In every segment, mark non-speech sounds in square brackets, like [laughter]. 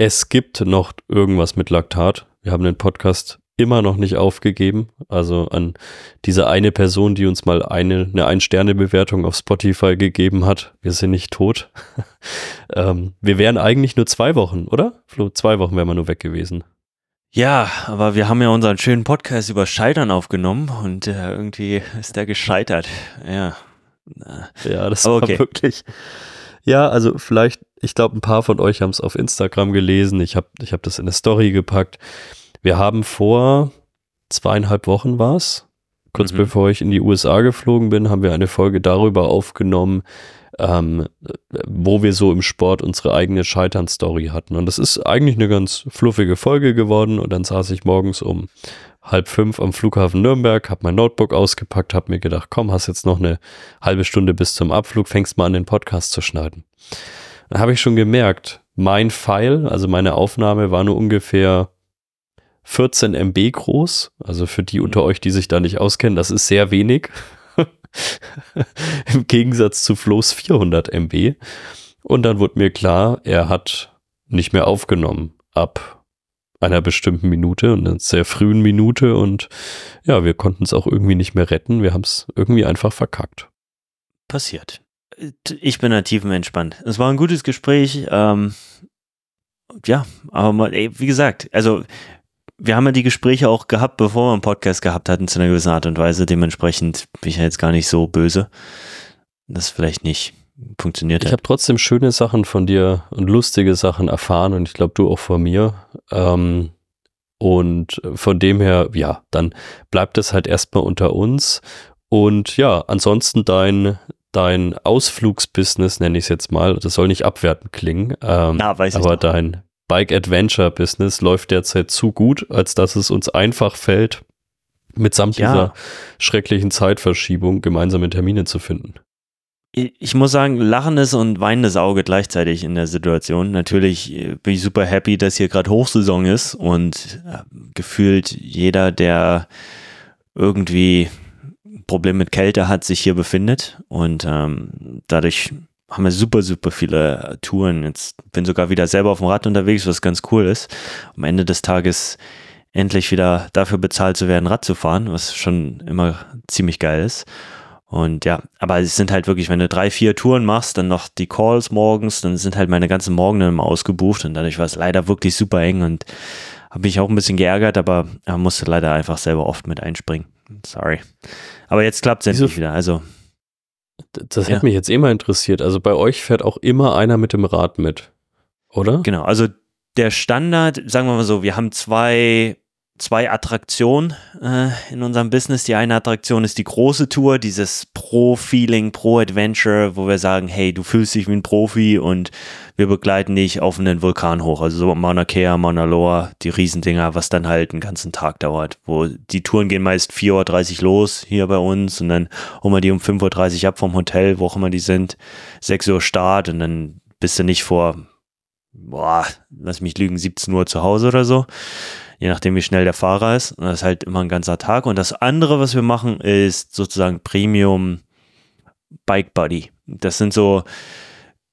Es gibt noch irgendwas mit Laktat. Wir haben den Podcast immer noch nicht aufgegeben. Also an diese eine Person, die uns mal eine, eine Ein-Sterne-Bewertung auf Spotify gegeben hat. Wir sind nicht tot. [laughs] ähm, wir wären eigentlich nur zwei Wochen, oder? Flo, zwei Wochen wären wir nur weg gewesen. Ja, aber wir haben ja unseren schönen Podcast über Scheitern aufgenommen und äh, irgendwie ist der gescheitert. Ja. Ja, das okay. war wirklich. Ja, also vielleicht, ich glaube, ein paar von euch haben es auf Instagram gelesen. Ich habe ich hab das in eine Story gepackt. Wir haben vor zweieinhalb Wochen war es, kurz mhm. bevor ich in die USA geflogen bin, haben wir eine Folge darüber aufgenommen, ähm, wo wir so im Sport unsere eigene Scheitern-Story hatten. Und das ist eigentlich eine ganz fluffige Folge geworden. Und dann saß ich morgens um halb fünf am Flughafen Nürnberg, habe mein Notebook ausgepackt, habe mir gedacht, komm, hast jetzt noch eine halbe Stunde bis zum Abflug, fängst mal an, den Podcast zu schneiden. Dann habe ich schon gemerkt, mein File, also meine Aufnahme war nur ungefähr 14 MB groß. Also für die unter euch, die sich da nicht auskennen, das ist sehr wenig. [laughs] Im Gegensatz zu Flo's 400 MB. Und dann wurde mir klar, er hat nicht mehr aufgenommen ab einer bestimmten Minute und einer sehr frühen Minute. Und ja, wir konnten es auch irgendwie nicht mehr retten. Wir haben es irgendwie einfach verkackt. Passiert. Ich bin nativ entspannt. Es war ein gutes Gespräch. Ähm, ja, aber mal, ey, wie gesagt, also wir haben ja die Gespräche auch gehabt, bevor wir einen Podcast gehabt hatten, zu einer gewissen Art und Weise. Dementsprechend bin ich ja jetzt gar nicht so böse. Das vielleicht nicht funktioniert Ich habe trotzdem schöne Sachen von dir und lustige Sachen erfahren und ich glaube, du auch von mir. Ähm, und von dem her, ja, dann bleibt es halt erstmal unter uns. Und ja, ansonsten dein, dein Ausflugsbusiness, nenne ich es jetzt mal, das soll nicht abwertend klingen, ähm, ja, weiß ich aber noch. dein Bike Adventure Business läuft derzeit zu gut, als dass es uns einfach fällt, mitsamt ja. dieser schrecklichen Zeitverschiebung gemeinsame Termine zu finden. Ich muss sagen, lachendes und weinendes Auge gleichzeitig in der Situation. Natürlich äh, bin ich super happy, dass hier gerade Hochsaison ist und äh, gefühlt jeder, der irgendwie Problem mit Kälte hat, sich hier befindet und ähm, dadurch haben wir super, super viele Touren. Jetzt bin sogar wieder selber auf dem Rad unterwegs, was ganz cool ist. Am Ende des Tages endlich wieder dafür bezahlt zu werden, Rad zu fahren, was schon immer ziemlich geil ist. Und ja, aber es sind halt wirklich, wenn du drei, vier Touren machst, dann noch die Calls morgens, dann sind halt meine ganzen Morgen immer ausgebucht und dadurch war es leider wirklich super eng und habe mich auch ein bisschen geärgert, aber musste leider einfach selber oft mit einspringen. Sorry. Aber jetzt klappt es endlich wieder. Also das ja. hätte mich jetzt immer interessiert. Also bei euch fährt auch immer einer mit dem Rad mit, oder? Genau, also der Standard, sagen wir mal so, wir haben zwei zwei Attraktionen äh, in unserem Business. Die eine Attraktion ist die große Tour, dieses Pro-Feeling, Pro-Adventure, wo wir sagen, hey, du fühlst dich wie ein Profi und wir begleiten dich auf einen Vulkan hoch. Also so Mauna Kea, Mauna Loa, die Riesendinger, was dann halt einen ganzen Tag dauert. Wo die Touren gehen meist 4.30 Uhr los hier bei uns und dann holen wir die um 5.30 Uhr ab vom Hotel, wo auch immer die sind. 6 Uhr Start und dann bist du nicht vor, boah, lass mich lügen, 17 Uhr zu Hause oder so je nachdem, wie schnell der Fahrer ist. Und das ist halt immer ein ganzer Tag. Und das andere, was wir machen, ist sozusagen Premium Bike Buddy. Das sind so,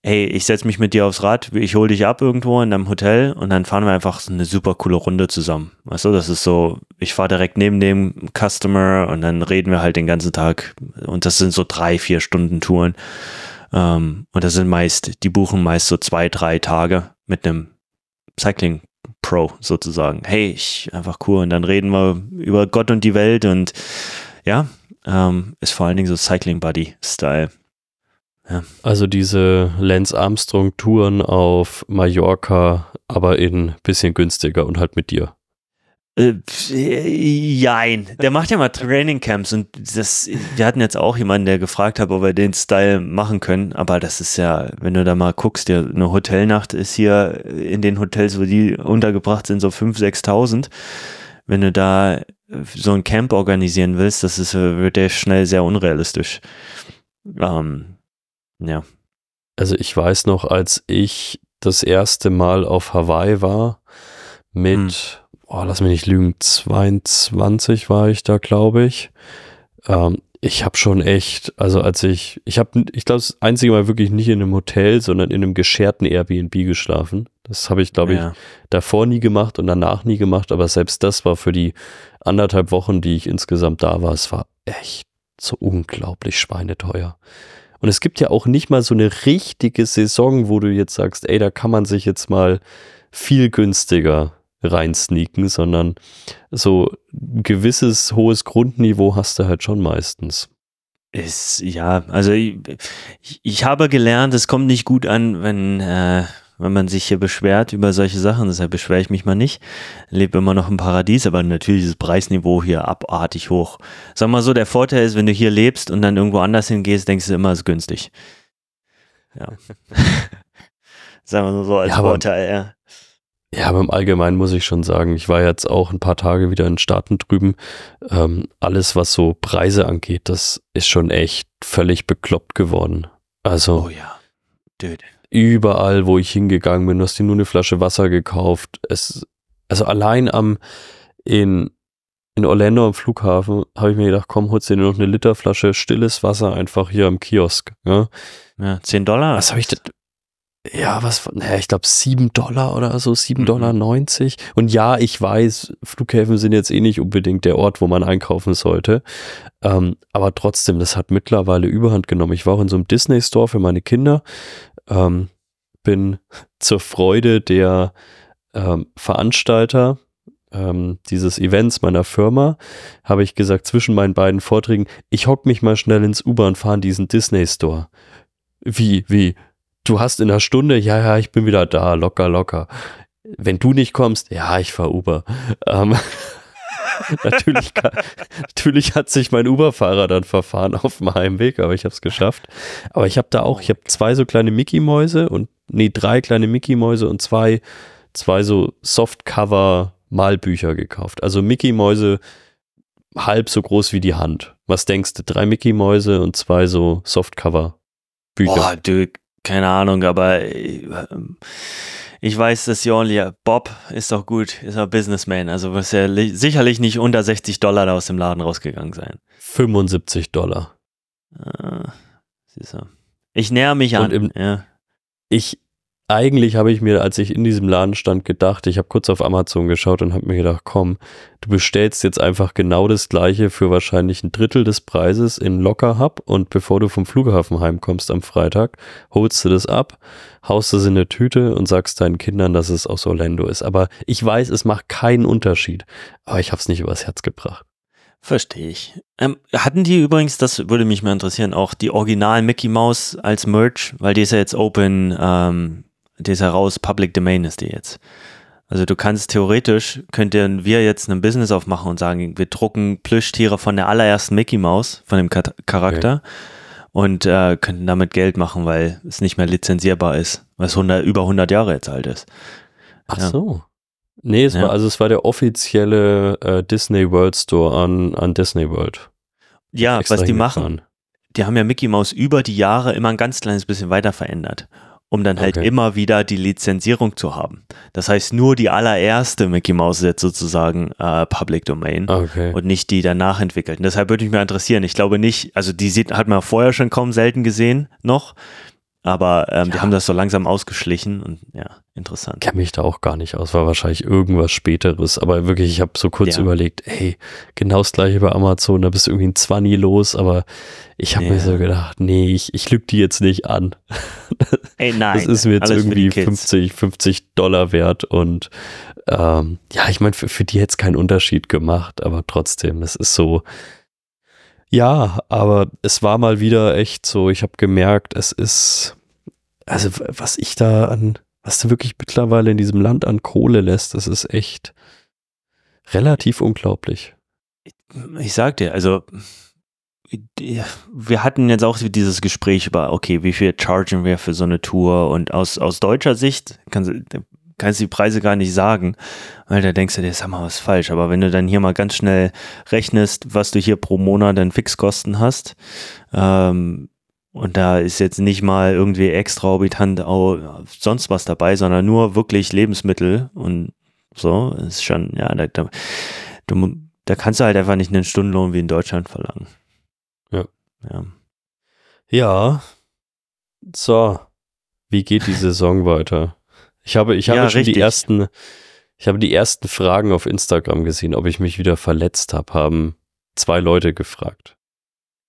hey, ich setze mich mit dir aufs Rad, ich hole dich ab irgendwo in deinem Hotel und dann fahren wir einfach so eine super coole Runde zusammen. Weißt du, das ist so, ich fahre direkt neben dem Customer und dann reden wir halt den ganzen Tag und das sind so drei, vier Stunden Touren. Ähm, und das sind meist, die buchen meist so zwei, drei Tage mit einem Cycling Pro sozusagen. Hey, ich einfach cool. Und dann reden wir über Gott und die Welt und ja, ähm, ist vor allen Dingen so Cycling Buddy Style. Ja. Also diese Lance Armstrong Touren auf Mallorca, aber in bisschen günstiger und halt mit dir. Äh, jein. Der macht ja mal Training Camps und das, wir hatten jetzt auch jemanden, der gefragt hat, ob wir den Style machen können, aber das ist ja, wenn du da mal guckst, ja, eine Hotelnacht ist hier in den Hotels, wo die untergebracht sind, so 5.000, 6.000. Wenn du da so ein Camp organisieren willst, das ist, wird der schnell sehr unrealistisch. Ähm, ja. Also ich weiß noch, als ich das erste Mal auf Hawaii war mit hm oh, lass mich nicht lügen, 22 war ich da, glaube ich. Ähm, ich habe schon echt, also als ich, ich habe, ich glaube, das einzige Mal wirklich nicht in einem Hotel, sondern in einem gescherten Airbnb geschlafen. Das habe ich, glaube ja. ich, davor nie gemacht und danach nie gemacht, aber selbst das war für die anderthalb Wochen, die ich insgesamt da war, es war echt so unglaublich schweineteuer. Und es gibt ja auch nicht mal so eine richtige Saison, wo du jetzt sagst, ey, da kann man sich jetzt mal viel günstiger reinsneaken, sondern so ein gewisses hohes Grundniveau hast du halt schon meistens. Ist, ja, also ich, ich habe gelernt, es kommt nicht gut an, wenn, äh, wenn man sich hier beschwert über solche Sachen. Deshalb beschwere ich mich mal nicht. Lebe immer noch im Paradies, aber natürlich ist das Preisniveau hier abartig hoch. Sag mal so, der Vorteil ist, wenn du hier lebst und dann irgendwo anders hingehst, denkst du immer, es ist günstig. Ja. [laughs] Sagen wir so als ja, Vorteil, ja. Ja, aber im Allgemeinen muss ich schon sagen, ich war jetzt auch ein paar Tage wieder in Staaten drüben. Ähm, alles, was so Preise angeht, das ist schon echt völlig bekloppt geworden. Also. Oh ja. Dude. Überall, wo ich hingegangen bin, du hast dir nur eine Flasche Wasser gekauft. Es, also allein am, in, in Orlando am Flughafen habe ich mir gedacht, komm, holst dir noch eine Literflasche stilles Wasser einfach hier am Kiosk. Ja, ja 10 Dollar. Was habe ich, ja, was, naja, ich glaube 7 Dollar oder so, 7,90 mhm. Dollar. 90. Und ja, ich weiß, Flughäfen sind jetzt eh nicht unbedingt der Ort, wo man einkaufen sollte. Ähm, aber trotzdem, das hat mittlerweile Überhand genommen. Ich war auch in so einem Disney-Store für meine Kinder. Ähm, bin zur Freude der ähm, Veranstalter ähm, dieses Events meiner Firma, habe ich gesagt, zwischen meinen beiden Vorträgen, ich hock mich mal schnell ins U-Bahn fahren, diesen Disney-Store. Wie, wie? Du hast in einer Stunde, ja, ja, ich bin wieder da, locker, locker. Wenn du nicht kommst, ja, ich fahr Uber. Ähm, [laughs] natürlich, natürlich hat sich mein Uber-Fahrer dann verfahren auf dem Heimweg, aber ich habe es geschafft. Aber ich habe da auch, ich habe zwei so kleine Mickey-Mäuse und, nee, drei kleine Mickey-Mäuse und zwei, zwei so Softcover-Malbücher gekauft. Also Mickey-Mäuse halb so groß wie die Hand. Was denkst du? Drei Mickey-Mäuse und zwei so Softcover-Bücher. Boah, du, keine Ahnung, aber äh, ich weiß, dass Jorli, Bob ist doch gut, ist auch Businessman, also wird ja sicherlich nicht unter 60 Dollar da aus dem Laden rausgegangen sein. 75 Dollar. Ah, ich näher mich an. Im, ja. Ich, eigentlich habe ich mir, als ich in diesem Laden stand, gedacht, ich habe kurz auf Amazon geschaut und habe mir gedacht, komm, du bestellst jetzt einfach genau das gleiche für wahrscheinlich ein Drittel des Preises in Locker Hub und bevor du vom Flughafen heimkommst am Freitag, holst du das ab, haust es in eine Tüte und sagst deinen Kindern, dass es aus Orlando ist. Aber ich weiß, es macht keinen Unterschied, aber ich habe es nicht übers Herz gebracht. Verstehe ich. Ähm, hatten die übrigens, das würde mich mal interessieren, auch die Original Mickey Mouse als Merch, weil die ist ja jetzt open ähm, die ist heraus, Public Domain ist die jetzt. Also du kannst theoretisch, könnten wir jetzt ein Business aufmachen und sagen, wir drucken Plüschtiere von der allerersten Mickey Mouse, von dem Charakter okay. und äh, könnten damit Geld machen, weil es nicht mehr lizenzierbar ist, weil es 100, über 100 Jahre jetzt alt ist. Ach ja. so. Nee, es ja. war, also es war der offizielle äh, Disney World Store an, an Disney World. Ja, was die machen, die haben ja Mickey Mouse über die Jahre immer ein ganz kleines bisschen weiter verändert um dann halt okay. immer wieder die Lizenzierung zu haben. Das heißt, nur die allererste Mickey Mouse ist jetzt sozusagen äh, Public Domain okay. und nicht die danach entwickelten. Deshalb würde mich mal interessieren. Ich glaube nicht, also die sieht, hat man vorher schon kaum selten gesehen noch. Aber ähm, ja. die haben das so langsam ausgeschlichen und ja, interessant. Kenne mich da auch gar nicht aus, war wahrscheinlich irgendwas Späteres. Aber wirklich, ich habe so kurz ja. überlegt, ey, genau das gleiche bei Amazon, da bist du irgendwie ein Zwanni los, aber ich habe ja. mir so gedacht, nee, ich, ich lüge die jetzt nicht an. [laughs] Ey, nein. Das ist mir jetzt irgendwie 50, 50 Dollar wert und ähm, ja, ich meine, für, für die hätte es keinen Unterschied gemacht, aber trotzdem, es ist so, ja, aber es war mal wieder echt so, ich habe gemerkt, es ist, also was ich da an, was du wirklich mittlerweile in diesem Land an Kohle lässt, das ist echt relativ unglaublich. Ich sag dir, also wir hatten jetzt auch dieses Gespräch über, okay, wie viel chargen wir für so eine Tour und aus, aus deutscher Sicht kann, kannst du die Preise gar nicht sagen, weil da denkst du dir, sag mal, was falsch. Aber wenn du dann hier mal ganz schnell rechnest, was du hier pro Monat an Fixkosten hast, ähm, und da ist jetzt nicht mal irgendwie extraorbitant auch sonst was dabei, sondern nur wirklich Lebensmittel und so, ist schon, ja, da, da, du, da kannst du halt einfach nicht einen Stundenlohn wie in Deutschland verlangen. Ja. Ja. So. Wie geht die Saison weiter? Ich habe, ich habe Ja, schon richtig. die ersten, ich habe die ersten Fragen auf Instagram gesehen, ob ich mich wieder verletzt habe, haben zwei Leute gefragt.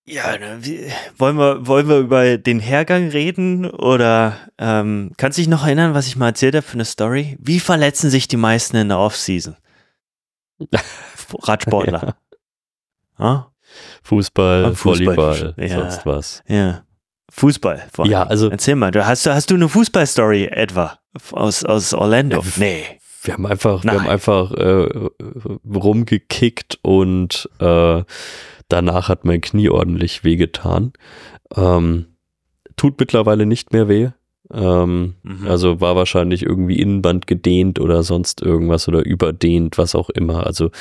Ja, ne, wie, wollen, wir, wollen wir über den Hergang reden oder ähm, kannst du dich noch erinnern, was ich mal erzählt habe für eine Story? Wie verletzen sich die meisten in der Offseason? [laughs] Radsportler. Ja. Fußball, Ah, Fußball, Volleyball, ja. sonst was. ja. Fußball. vor allem. Ja, also Erzähl mal, du, hast, du- hast du eine Fußballstory etwa aus, aus Orlando? Nee. wir haben einfach, wir haben einfach äh, rumgekickt und äh, danach hat mein Knie ordentlich wehgetan. Ähm, tut mittlerweile nicht mehr weh. Ähm, Mhm. Also war wahrscheinlich irgendwie Innenband gedehnt oder sonst irgendwas oder überdehnt, was auch immer. Also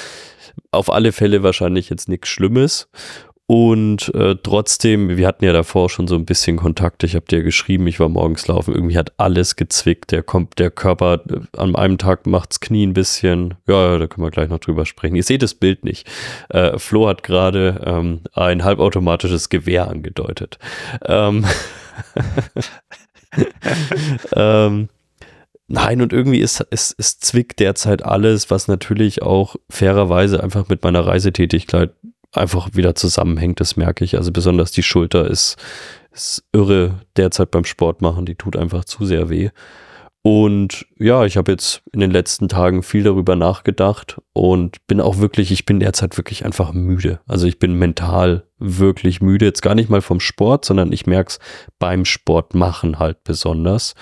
auf alle Fälle wahrscheinlich jetzt nichts Schlimmes. Und äh, trotzdem, wir hatten ja davor schon so ein bisschen Kontakt. Ich habe dir geschrieben, ich war morgens laufen. Irgendwie hat alles gezwickt. Der kommt, der Körper äh, an einem Tag macht's Knie ein bisschen. Ja, da können wir gleich noch drüber sprechen. Ihr seht das Bild nicht. Äh, Flo hat gerade ähm, ein halbautomatisches Gewehr angedeutet. Ähm, [laughs] ähm, nein, und irgendwie ist es, es zwickt derzeit alles, was natürlich auch fairerweise einfach mit meiner Reisetätigkeit einfach wieder zusammenhängt, das merke ich. Also besonders die Schulter ist, ist irre derzeit beim Sport machen, die tut einfach zu sehr weh. Und ja, ich habe jetzt in den letzten Tagen viel darüber nachgedacht und bin auch wirklich, ich bin derzeit wirklich einfach müde. Also ich bin mental wirklich müde, jetzt gar nicht mal vom Sport, sondern ich merke es beim Sport machen halt besonders.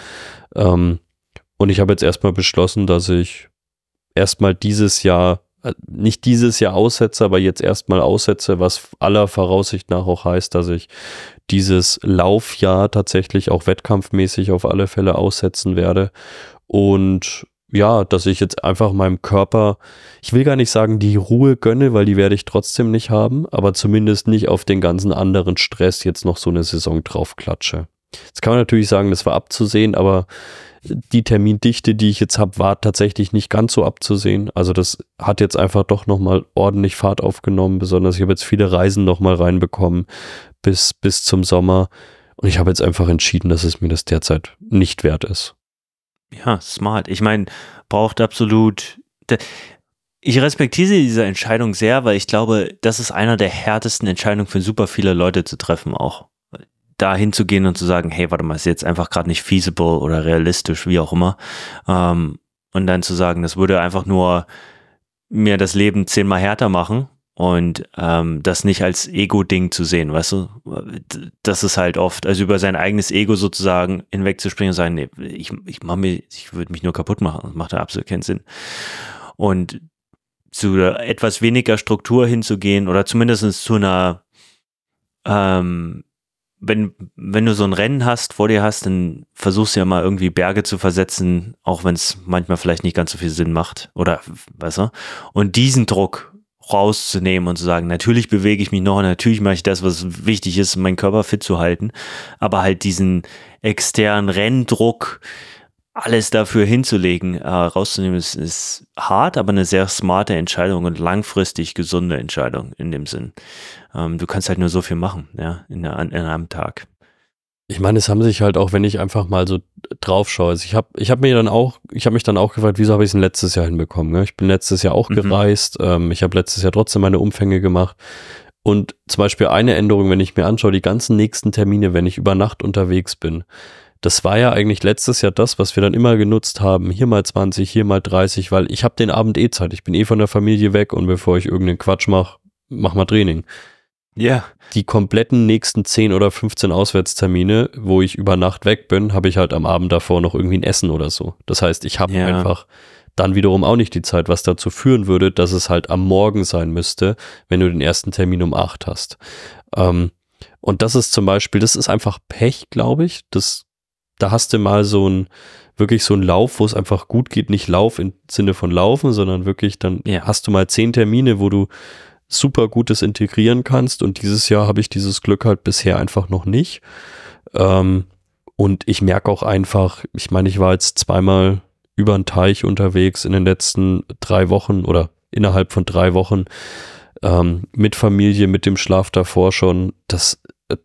Ähm, und ich habe jetzt erstmal beschlossen, dass ich erstmal dieses Jahr, nicht dieses Jahr aussetze, aber jetzt erstmal aussetze, was aller Voraussicht nach auch heißt, dass ich dieses Laufjahr tatsächlich auch wettkampfmäßig auf alle Fälle aussetzen werde. Und ja, dass ich jetzt einfach meinem Körper, ich will gar nicht sagen, die Ruhe gönne, weil die werde ich trotzdem nicht haben, aber zumindest nicht auf den ganzen anderen Stress jetzt noch so eine Saison draufklatsche. Jetzt kann man natürlich sagen, das war abzusehen, aber die Termindichte, die ich jetzt habe, war tatsächlich nicht ganz so abzusehen. Also das hat jetzt einfach doch nochmal ordentlich Fahrt aufgenommen, besonders ich habe jetzt viele Reisen nochmal reinbekommen bis, bis zum Sommer. Und ich habe jetzt einfach entschieden, dass es mir das derzeit nicht wert ist. Ja, smart. Ich meine, braucht absolut. Ich respektiere diese Entscheidung sehr, weil ich glaube, das ist einer der härtesten Entscheidungen für super viele Leute zu treffen, auch da hinzugehen und zu sagen, hey, warte mal, ist jetzt einfach gerade nicht feasible oder realistisch, wie auch immer. Ähm, und dann zu sagen, das würde einfach nur mir das Leben zehnmal härter machen und ähm, das nicht als Ego-Ding zu sehen, weißt du? Das ist halt oft, also über sein eigenes Ego sozusagen hinwegzuspringen und sagen, nee, ich, ich mach mir, ich würde mich nur kaputt machen. Das macht ja absolut keinen Sinn. Und zu etwas weniger Struktur hinzugehen oder zumindest zu einer, ähm, wenn, wenn du so ein Rennen hast, vor dir hast, dann versuchst du ja mal irgendwie Berge zu versetzen, auch wenn es manchmal vielleicht nicht ganz so viel Sinn macht. Oder, weißt du? Und diesen Druck rauszunehmen und zu sagen, natürlich bewege ich mich noch, natürlich mache ich das, was wichtig ist, meinen Körper fit zu halten, aber halt diesen externen Renndruck, alles dafür hinzulegen, äh, rauszunehmen, ist, ist hart, aber eine sehr smarte Entscheidung und langfristig gesunde Entscheidung in dem Sinn. Ähm, du kannst halt nur so viel machen, ja, in, der, in einem Tag. Ich meine, es haben sich halt auch, wenn ich einfach mal so drauf schaue, also ich habe ich hab mir dann auch, ich habe mich dann auch gefragt, wieso habe ich es letztes Jahr hinbekommen? Ne? Ich bin letztes Jahr auch Mhm. gereist, ähm, ich habe letztes Jahr trotzdem meine Umfänge gemacht. Und zum Beispiel eine Änderung, wenn ich mir anschaue, die ganzen nächsten Termine, wenn ich über Nacht unterwegs bin, das war ja eigentlich letztes Jahr das, was wir dann immer genutzt haben. Hier mal 20, hier mal 30, weil ich habe den Abend eh Zeit. Ich bin eh von der Familie weg und bevor ich irgendeinen Quatsch mache, mach mal Training. Ja. Die kompletten nächsten 10 oder 15 Auswärtstermine, wo ich über Nacht weg bin, habe ich halt am Abend davor noch irgendwie ein Essen oder so. Das heißt, ich habe Ja. einfach dann wiederum auch nicht die Zeit, was dazu führen würde, dass es halt am Morgen sein müsste, wenn du den ersten Termin um 8 hast. Ähm, und das ist zum Beispiel, das ist einfach Pech, glaube ich. Das, da hast du mal so ein, wirklich so ein Lauf, wo es einfach gut geht, nicht Lauf im Sinne von Laufen, sondern wirklich dann Ja. hast du mal zehn Termine, wo du super Gutes integrieren kannst. Und dieses Jahr habe ich dieses Glück halt bisher einfach noch nicht. Ähm, und ich merke auch einfach, ich meine, ich war jetzt zweimal über den Teich unterwegs in den letzten drei Wochen oder innerhalb von drei Wochen ähm, mit Familie, mit dem Schlaf davor schon. Das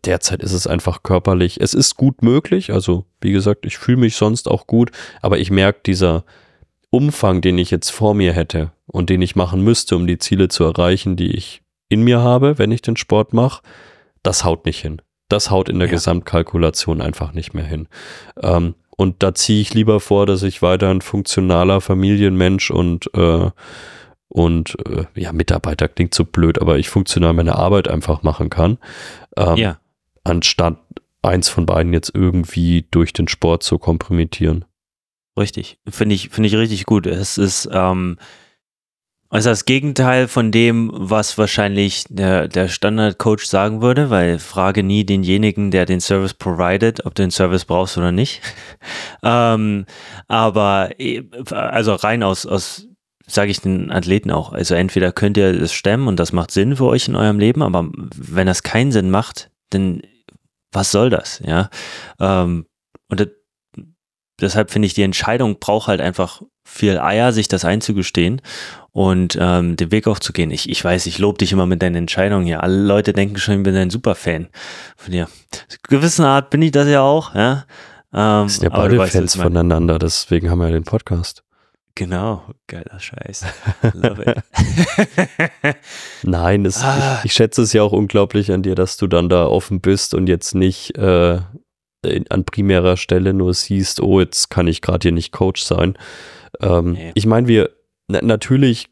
derzeit ist es einfach körperlich. Es ist gut möglich. Also, wie gesagt, ich fühle mich sonst auch gut, aber ich merke, dieser Umfang, den ich jetzt vor mir hätte und den ich machen müsste, um die Ziele zu erreichen, die ich in mir habe, wenn ich den Sport mache, das haut nicht hin. Das haut in der ja. Gesamtkalkulation einfach nicht mehr hin. Ähm, und da ziehe ich lieber vor, dass ich weiter ein funktionaler Familienmensch und äh, und äh, ja, Mitarbeiter klingt so blöd, aber ich funktional meine Arbeit einfach machen kann. Ähm, ja. Anstatt eins von beiden jetzt irgendwie durch den Sport zu kompromittieren. Richtig. Finde ich, finde ich richtig gut. Es ist, ähm, also das Gegenteil von dem, was wahrscheinlich der, der Standard-Coach sagen würde, weil frage nie denjenigen, der den Service provided, ob du den Service brauchst oder nicht. [laughs] ähm, aber äh, also rein aus, aus sage ich den Athleten auch. Also entweder könnt ihr das stemmen und das macht Sinn für euch in eurem Leben, aber wenn das keinen Sinn macht, dann was soll das, ja? Ähm, und das, deshalb finde ich, die Entscheidung braucht halt einfach viel Eier, sich das einzugestehen und ähm, den Weg auch zu gehen. Ich, ich weiß, ich lobe dich immer mit deinen Entscheidungen hier. Alle Leute denken schon, ich bin ein Superfan von dir. Gewissen Art bin ich das ja auch, ja. Ähm, wir sind ja beide Fans voneinander, deswegen haben wir ja den Podcast. Genau, geiler Scheiß. [laughs] Love it. [laughs] Nein, es, ah. ich, ich, schätze es ja auch unglaublich an dir, dass du dann da offen bist und jetzt nicht äh, in, an primärer Stelle nur siehst, oh, jetzt kann ich gerade hier nicht Coach sein. Ähm, nee. Ich meine, wir, na, natürlich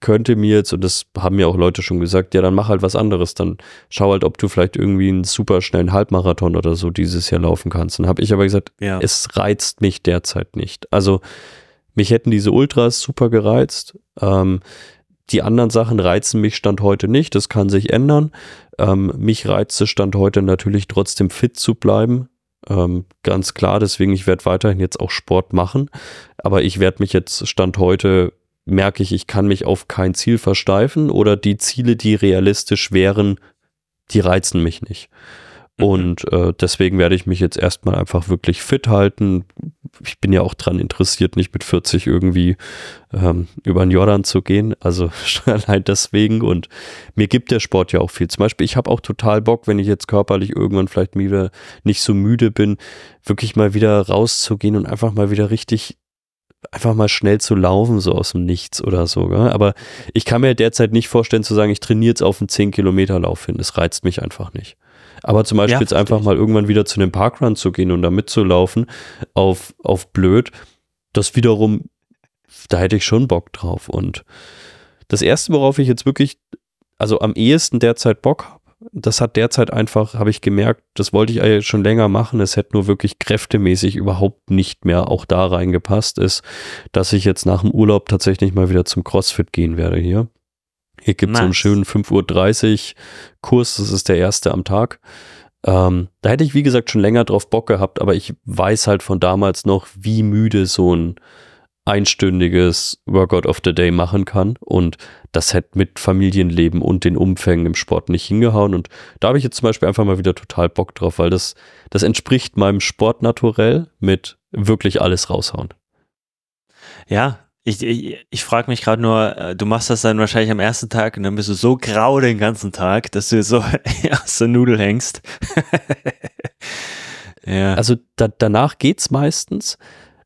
könnte mir jetzt, und das haben mir auch Leute schon gesagt, ja, dann mach halt was anderes. Dann schau halt, ob du vielleicht irgendwie einen super schnellen Halbmarathon oder so dieses Jahr laufen kannst. Dann habe ich aber gesagt, ja. es reizt mich derzeit nicht. Also mich hätten diese Ultras super gereizt. Ähm, die anderen Sachen reizen mich Stand heute nicht. Das kann sich ändern. Ähm, mich reizt es Stand heute natürlich trotzdem fit zu bleiben. Ähm, ganz klar, deswegen, ich werde weiterhin jetzt auch Sport machen. Aber ich werde mich jetzt Stand heute, merke ich, ich kann mich auf kein Ziel versteifen oder die Ziele, die realistisch wären, die reizen mich nicht. Mhm. Und äh, deswegen werde ich mich jetzt erstmal einfach wirklich fit halten. Ich bin ja auch dran interessiert, nicht mit 40 irgendwie ähm, über den Jordan zu gehen. Also [laughs] allein deswegen. Und mir gibt der Sport ja auch viel. Zum Beispiel, ich habe auch total Bock, wenn ich jetzt körperlich irgendwann vielleicht wieder nicht so müde bin, wirklich mal wieder rauszugehen und einfach mal wieder richtig einfach mal schnell zu laufen, so aus dem Nichts oder so. Gell? Aber ich kann mir derzeit nicht vorstellen zu sagen, ich trainiere jetzt auf einen 10-Kilometer-Lauf hin. Das reizt mich einfach nicht. Aber zum Beispiel ja, jetzt einfach mal irgendwann wieder zu einem Parkrun zu gehen und da mitzulaufen auf, auf blöd, das wiederum, da hätte ich schon Bock drauf. Und das erste, worauf ich jetzt wirklich, also am ehesten derzeit Bock habe, das hat derzeit einfach, habe ich gemerkt, das wollte ich eigentlich schon länger machen. Es hätte nur wirklich kräftemäßig überhaupt nicht mehr auch da reingepasst, ist, dass ich jetzt nach dem Urlaub tatsächlich mal wieder zum CrossFit gehen werde hier. Hier gibt es nice. so einen schönen 5.30 Uhr Kurs, das ist der erste am Tag. Ähm, da hätte ich, wie gesagt, schon länger drauf Bock gehabt, aber ich weiß halt von damals noch, wie müde so ein einstündiges Workout of the Day machen kann. Und das hätte mit Familienleben und den Umfängen im Sport nicht hingehauen. Und da habe ich jetzt zum Beispiel einfach mal wieder total Bock drauf, weil das, das entspricht meinem Sportnaturell mit wirklich alles raushauen. Ja, ich, ich, ich frage mich gerade nur, äh, du machst das dann wahrscheinlich am ersten Tag und dann bist du so grau den ganzen Tag, dass du so [laughs] aus der Nudel hängst. [laughs] ja. Also da, danach geht's meistens.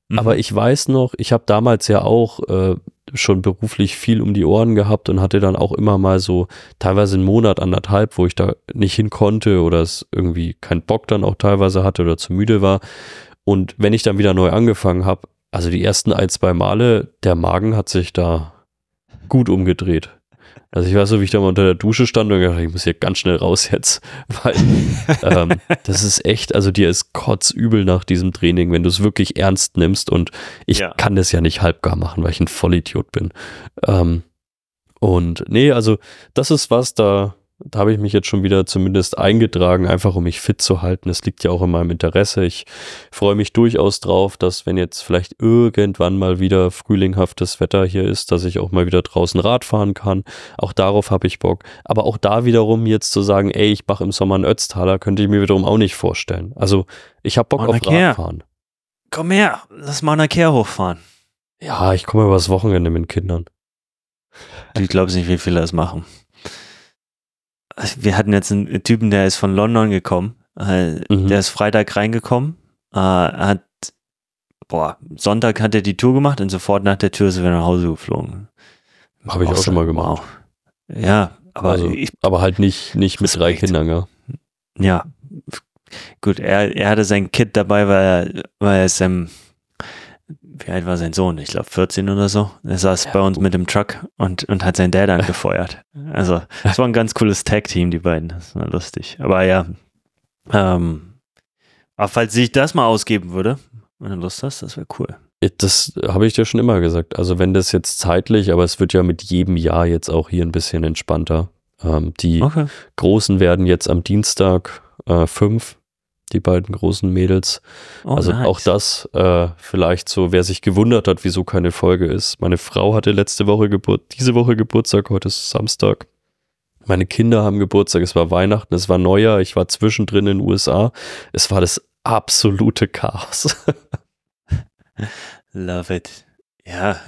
Mhm. Aber ich weiß noch, ich habe damals ja auch äh, schon beruflich viel um die Ohren gehabt und hatte dann auch immer mal so teilweise einen Monat, anderthalb, wo ich da nicht hin konnte oder es irgendwie keinen Bock dann auch teilweise hatte oder zu müde war. Und wenn ich dann wieder neu angefangen habe, also die ersten ein, zwei Male, der Magen hat sich da gut umgedreht. Also ich weiß so, wie ich da mal unter der Dusche stand und gedacht, ich muss hier ganz schnell raus jetzt, [laughs] weil ähm, das ist echt, also dir ist kotzübel nach diesem Training, wenn du es wirklich ernst nimmst und ich ja. kann das ja nicht halbgar machen, weil ich ein Vollidiot bin. Ähm, und nee, also das ist was, da da habe ich mich jetzt schon wieder zumindest eingetragen, einfach um mich fit zu halten. Es liegt ja auch in meinem Interesse. Ich freue mich durchaus drauf, dass wenn jetzt vielleicht irgendwann mal wieder frühlinghaftes Wetter hier ist, dass ich auch mal wieder draußen Rad fahren kann. Auch darauf habe ich Bock. Aber auch da wiederum jetzt zu sagen, ey, ich mache im Sommer einen Ötztaler, könnte ich mir wiederum auch nicht vorstellen. Also ich habe Bock auf Radfahren. Komm her, lass mal eine Kehr hochfahren. Ja, ich komme übers Wochenende mit Kindern. Ich glaube nicht, wie viele das machen. Wir hatten jetzt einen Typen, der ist von London gekommen. Äh, mhm. Der ist Freitag reingekommen, äh, hat, boah, Sonntag hat er die Tour gemacht und sofort nach der Tür sind wir nach Hause geflogen. Habe ich auch, auch schon mal gemacht. Wow. Ja, aber, also, ich, aber halt nicht, nicht mit drei Kindern, ja. Ja, gut, er, er hatte sein Kid dabei, weil er, weil er ist, ähm, wie alt war sein Sohn? Ich glaube 14 oder so. Er saß ja, bei uns mit dem Truck und, und hat seinen Dad [laughs] angefeuert. Also, es war ein ganz cooles Tag-Team, die beiden. Das war lustig. Aber ja, ähm, aber falls ich das mal ausgeben würde, wenn du Lust hast, das wäre cool. Das habe ich dir schon immer gesagt. Also wenn das jetzt zeitlich, aber es wird ja mit jedem Jahr jetzt auch hier ein bisschen entspannter. Ähm, die okay. Großen werden jetzt am Dienstag äh, fünf, die beiden großen Mädels. Oh, also nice. auch das äh, vielleicht so, wer sich gewundert hat, wieso keine Folge ist. Meine Frau hatte letzte Woche Geburt, diese Woche Geburtstag, heute ist Samstag. Meine Kinder haben Geburtstag, es war Weihnachten, es war Neujahr, ich war zwischendrin in den USA. Es war das absolute Chaos. [laughs] Love it. Ja,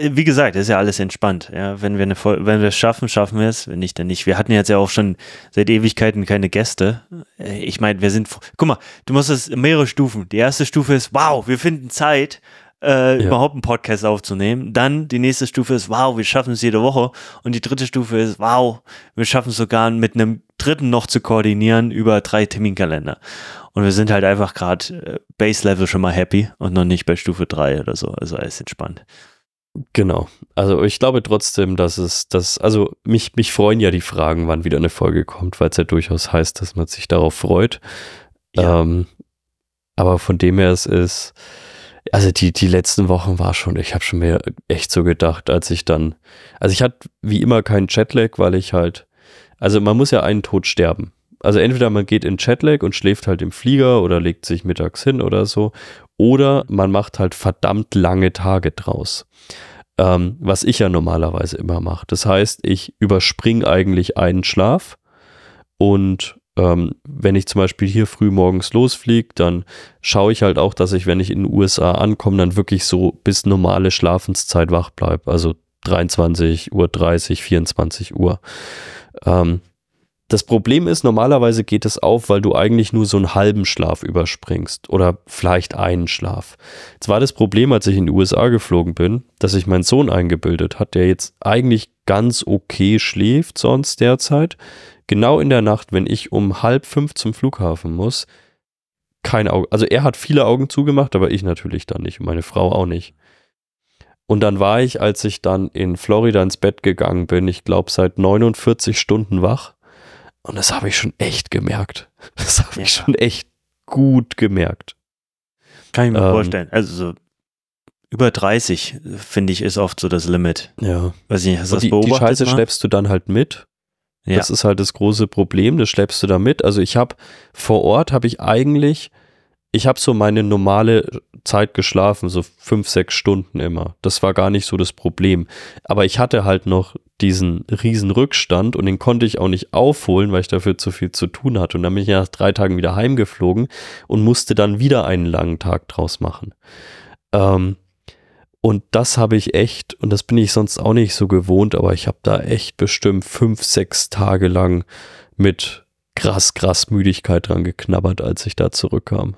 wie gesagt, ist ja alles entspannt. Ja, wenn wir eine, wenn wir es schaffen, schaffen wir es. Wenn nicht, dann nicht. Wir hatten jetzt ja auch schon seit Ewigkeiten keine Gäste. Äh, ich meine, wir sind, guck mal, du musst es mehrere Stufen. Die erste Stufe ist, wow, wir finden Zeit, äh, ja. überhaupt einen Podcast aufzunehmen. Dann die nächste Stufe ist, wow, wir schaffen es jede Woche. Und die dritte Stufe ist, wow, wir schaffen es sogar mit einem dritten noch zu koordinieren über drei Terminkalender. Und wir sind halt einfach gerade äh, Base-Level schon mal happy und noch nicht bei Stufe 3 oder so. Also alles entspannt. Genau. Also ich glaube trotzdem, dass es, dass, also mich, mich freuen ja die Fragen, wann wieder eine Folge kommt, weil es ja durchaus heißt, dass man sich darauf freut. Ja. Ähm, aber von dem her es ist, also die, die letzten Wochen war schon, ich habe schon mir echt so gedacht, als ich dann, also ich hatte wie immer keinen Jetlag, weil ich halt, also man muss ja einen Tod sterben also entweder man geht in Chatlag und schläft halt im Flieger oder legt sich mittags hin oder so, oder man macht halt verdammt lange Tage draus. Ähm, was ich ja normalerweise immer mache. Das heißt, ich überspringe eigentlich einen Schlaf und ähm, wenn ich zum Beispiel hier früh morgens losfliege, dann schaue ich halt auch, dass ich, wenn ich in den USA ankomme, dann wirklich so bis normale Schlafenszeit wach bleibe. Also 23 Uhr, 30, 24 Uhr. Ähm, das Problem ist, normalerweise geht es auf, weil du eigentlich nur so einen halben Schlaf überspringst oder vielleicht einen Schlaf. Jetzt war das Problem, als ich in die USA geflogen bin, dass sich mein Sohn eingebildet hat, der jetzt eigentlich ganz okay schläft sonst derzeit. Genau in der Nacht, wenn ich um halb fünf zum Flughafen muss, kein Auge. Also er hat viele Augen zugemacht, aber ich natürlich dann nicht und meine Frau auch nicht. Und dann war ich, als ich dann in Florida ins Bett gegangen bin, ich glaube seit 49 Stunden wach und das habe ich schon echt gemerkt. [laughs] Das habe ja. ich schon echt gut gemerkt. Kann ich mir ähm, vorstellen. Also so über 30, finde ich, ist oft so das Limit. Ja. Weiß nicht, hast du das die, beobachtet? Die Scheiße mal? schleppst du dann halt mit. Ja. Das ist halt das große Problem, das schleppst du da mit. Also ich habe vor Ort, habe ich eigentlich ich habe so meine normale Zeit geschlafen, so fünf, sechs Stunden immer. Das war gar nicht so das Problem. Aber ich hatte halt noch diesen riesen Rückstand und den konnte ich auch nicht aufholen, weil ich dafür zu viel zu tun hatte. Und dann bin ich nach drei Tagen wieder heimgeflogen und musste dann wieder einen langen Tag draus machen. Ähm, und das habe ich echt, und das bin ich sonst auch nicht so gewohnt, aber ich habe da echt bestimmt fünf, sechs Tage lang mit krass, krass Müdigkeit dran geknabbert, als ich da zurückkam.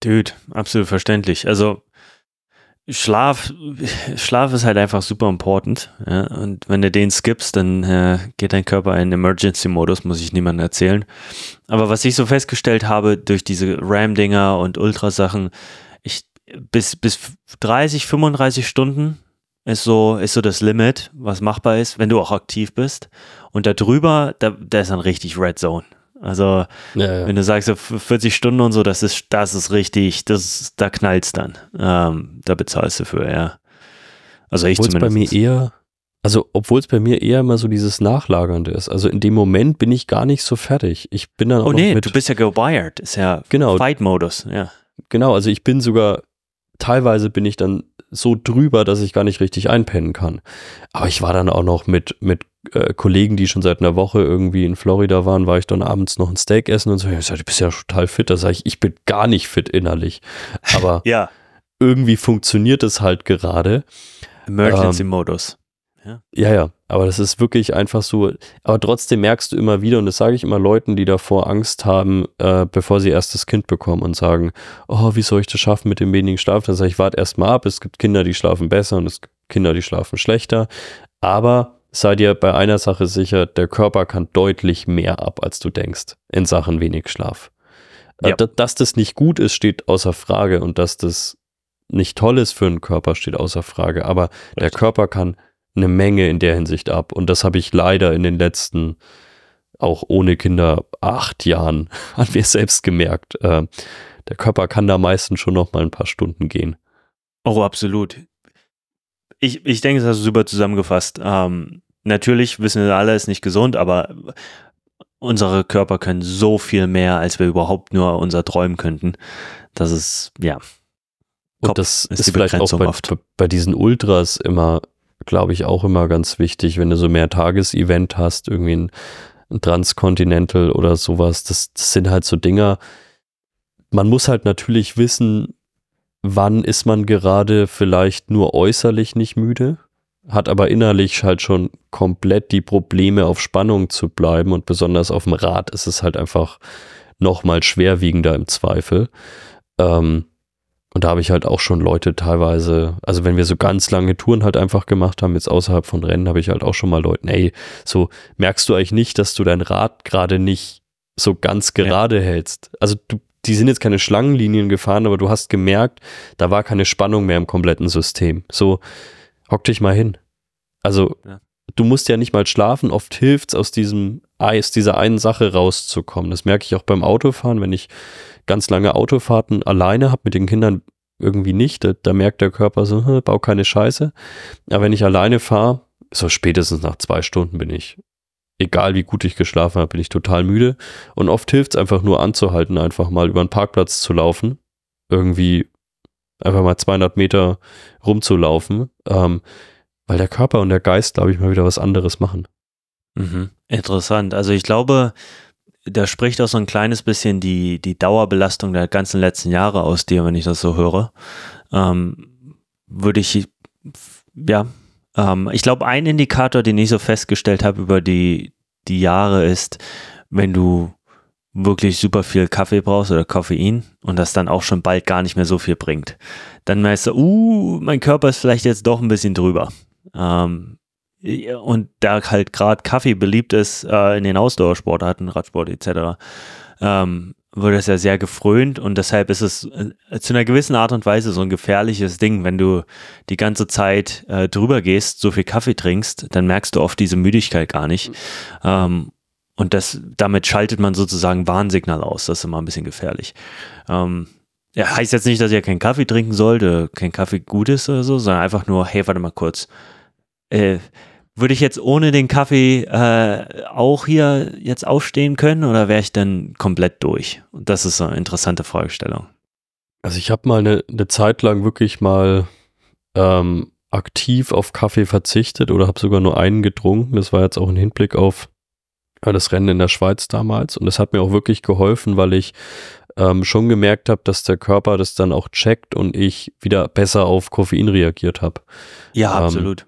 Dude, absolut verständlich. Also Schlaf, Schlaf ist halt einfach super important. Ja? Und wenn du den skippst, dann äh, geht dein Körper in Emergency-Modus, muss ich niemandem erzählen. Aber was ich so festgestellt habe durch diese RAM-Dinger und Ultrasachen, ich bis, bis 30, 35 Stunden ist so, ist so das Limit, was machbar ist, wenn du auch aktiv bist. Und darüber, da, da ist dann richtig Red Zone. Also, ja, ja. wenn du sagst, 40 Stunden und so, das ist, das ist richtig, das, da knallt's dann. Ähm, da bezahlst du für, ja. Also ich zumindest. bei mir eher, also obwohl es bei mir eher immer so dieses Nachlagernde ist. Also in dem Moment bin ich gar nicht so fertig. Ich bin dann auch Oh nee, du bist ja gewired, ist ja genau, Fight-Modus, ja. Genau, also ich bin sogar, teilweise bin ich dann so drüber, dass ich gar nicht richtig einpennen kann. Aber ich war dann auch noch mit, mit äh, Kollegen, die schon seit einer Woche irgendwie in Florida waren, war ich dann abends noch ein Steak essen und so. Ich sag, du bist ja total fit. Da sage ich, ich bin gar nicht fit innerlich. Aber [laughs] ja. irgendwie funktioniert es halt gerade. Emergency-Modus. Ähm, ja. ja, ja. Aber das ist wirklich einfach so. Aber trotzdem merkst du immer wieder, und das sage ich immer Leuten, die davor Angst haben, äh, bevor sie erst das Kind bekommen und sagen, oh, wie soll ich das schaffen mit dem wenigen Schlaf? Dann sage ich, warte erst mal ab. Es gibt Kinder, die schlafen besser und es gibt Kinder, die schlafen schlechter. Aber sei dir bei einer Sache sicher, der Körper kann deutlich mehr ab, als du denkst, in Sachen wenig Schlaf. Äh, ja. Dass das nicht gut ist, steht außer Frage und dass das nicht toll ist für einen Körper, steht außer Frage. Aber Richtig. der Körper kann eine Menge in der Hinsicht ab. Und das habe ich leider in den letzten, auch ohne Kinder, acht Jahren [laughs] an mir selbst gemerkt. Äh, der Körper kann da meistens schon noch mal ein paar Stunden gehen. Oh, absolut. Ich, ich denke, das hast du super zusammengefasst. Ähm, natürlich wissen wir alle, es ist nicht gesund, aber unsere Körper können so viel mehr, als wir überhaupt nur unser träumen könnten. Das ist, ja. Und das ist, ist vielleicht auch bei, bei, diesen Ultras immer, glaube ich, auch immer ganz wichtig, wenn du so mehr Tagesevent hast, irgendwie ein, ein Transcontinental oder sowas. Das, das sind halt so Dinger. Man muss halt natürlich wissen, wann ist man gerade vielleicht nur äußerlich nicht müde hat aber innerlich halt schon komplett die Probleme, auf Spannung zu bleiben und besonders auf dem Rad ist es halt einfach nochmal schwerwiegender im Zweifel. Ähm, und da habe ich halt auch schon Leute teilweise, also wenn wir so ganz lange Touren halt einfach gemacht haben, jetzt außerhalb von Rennen, habe ich halt auch schon mal Leuten, ey, so merkst du eigentlich nicht, dass du dein Rad gerade nicht so ganz gerade ja. hältst. Also du, die sind jetzt keine Schlangenlinien gefahren, aber du hast gemerkt, da war keine Spannung mehr im kompletten System. So, Hock dich mal hin. Also, ja. du musst ja nicht mal schlafen. Oft hilft es, aus diesem Eis, dieser einen Sache rauszukommen. Das merke ich auch beim Autofahren, wenn ich ganz lange Autofahrten alleine habe, mit den Kindern irgendwie nicht. Da, da merkt der Körper so, hm, bau keine Scheiße. Aber wenn ich alleine fahre, so spätestens nach zwei Stunden bin ich, egal wie gut ich geschlafen habe, bin ich total müde. Und oft hilft es einfach nur anzuhalten, einfach mal über einen Parkplatz zu laufen. Irgendwie einfach mal 200 Meter rumzulaufen, ähm, weil der Körper und der Geist, glaube ich, mal wieder was anderes machen. Mhm. Interessant. Also ich glaube, da spricht auch so ein kleines bisschen die, die Dauerbelastung der ganzen letzten Jahre aus dir, wenn ich das so höre. Ähm, würde ich, ja, ähm, ich glaube, ein Indikator, den ich so festgestellt habe über die, die Jahre ist, wenn du wirklich super viel Kaffee brauchst oder Koffein und das dann auch schon bald gar nicht mehr so viel bringt. Dann merkst du, uh, mein Körper ist vielleicht jetzt doch ein bisschen drüber. Ähm, und da halt gerade Kaffee beliebt ist äh, in den Ausdauersportarten, Radsport etc., ähm, wird es ja sehr gefrönt und deshalb ist es äh, zu einer gewissen Art und Weise so ein gefährliches Ding, wenn du die ganze Zeit äh, drüber gehst, so viel Kaffee trinkst, dann merkst du oft diese Müdigkeit gar nicht. Ähm, und das, damit schaltet man sozusagen Warnsignal aus. Das ist immer ein bisschen gefährlich. Ähm, ja, heißt jetzt nicht, dass ihr keinen Kaffee trinken sollt, kein Kaffee gut ist oder so, sondern einfach nur, hey, warte mal kurz. Äh, würde ich jetzt ohne den Kaffee äh, auch hier jetzt aufstehen können oder wäre ich dann komplett durch? Und das ist eine interessante Fragestellung. Also ich habe mal eine, eine Zeit lang wirklich mal ähm, aktiv auf Kaffee verzichtet oder habe sogar nur einen getrunken. Das war jetzt auch ein Hinblick auf das Rennen in der Schweiz damals. Und das hat mir auch wirklich geholfen, weil ich ähm, schon gemerkt habe, dass der Körper das dann auch checkt und ich wieder besser auf Koffein reagiert habe. Ja, ähm, absolut.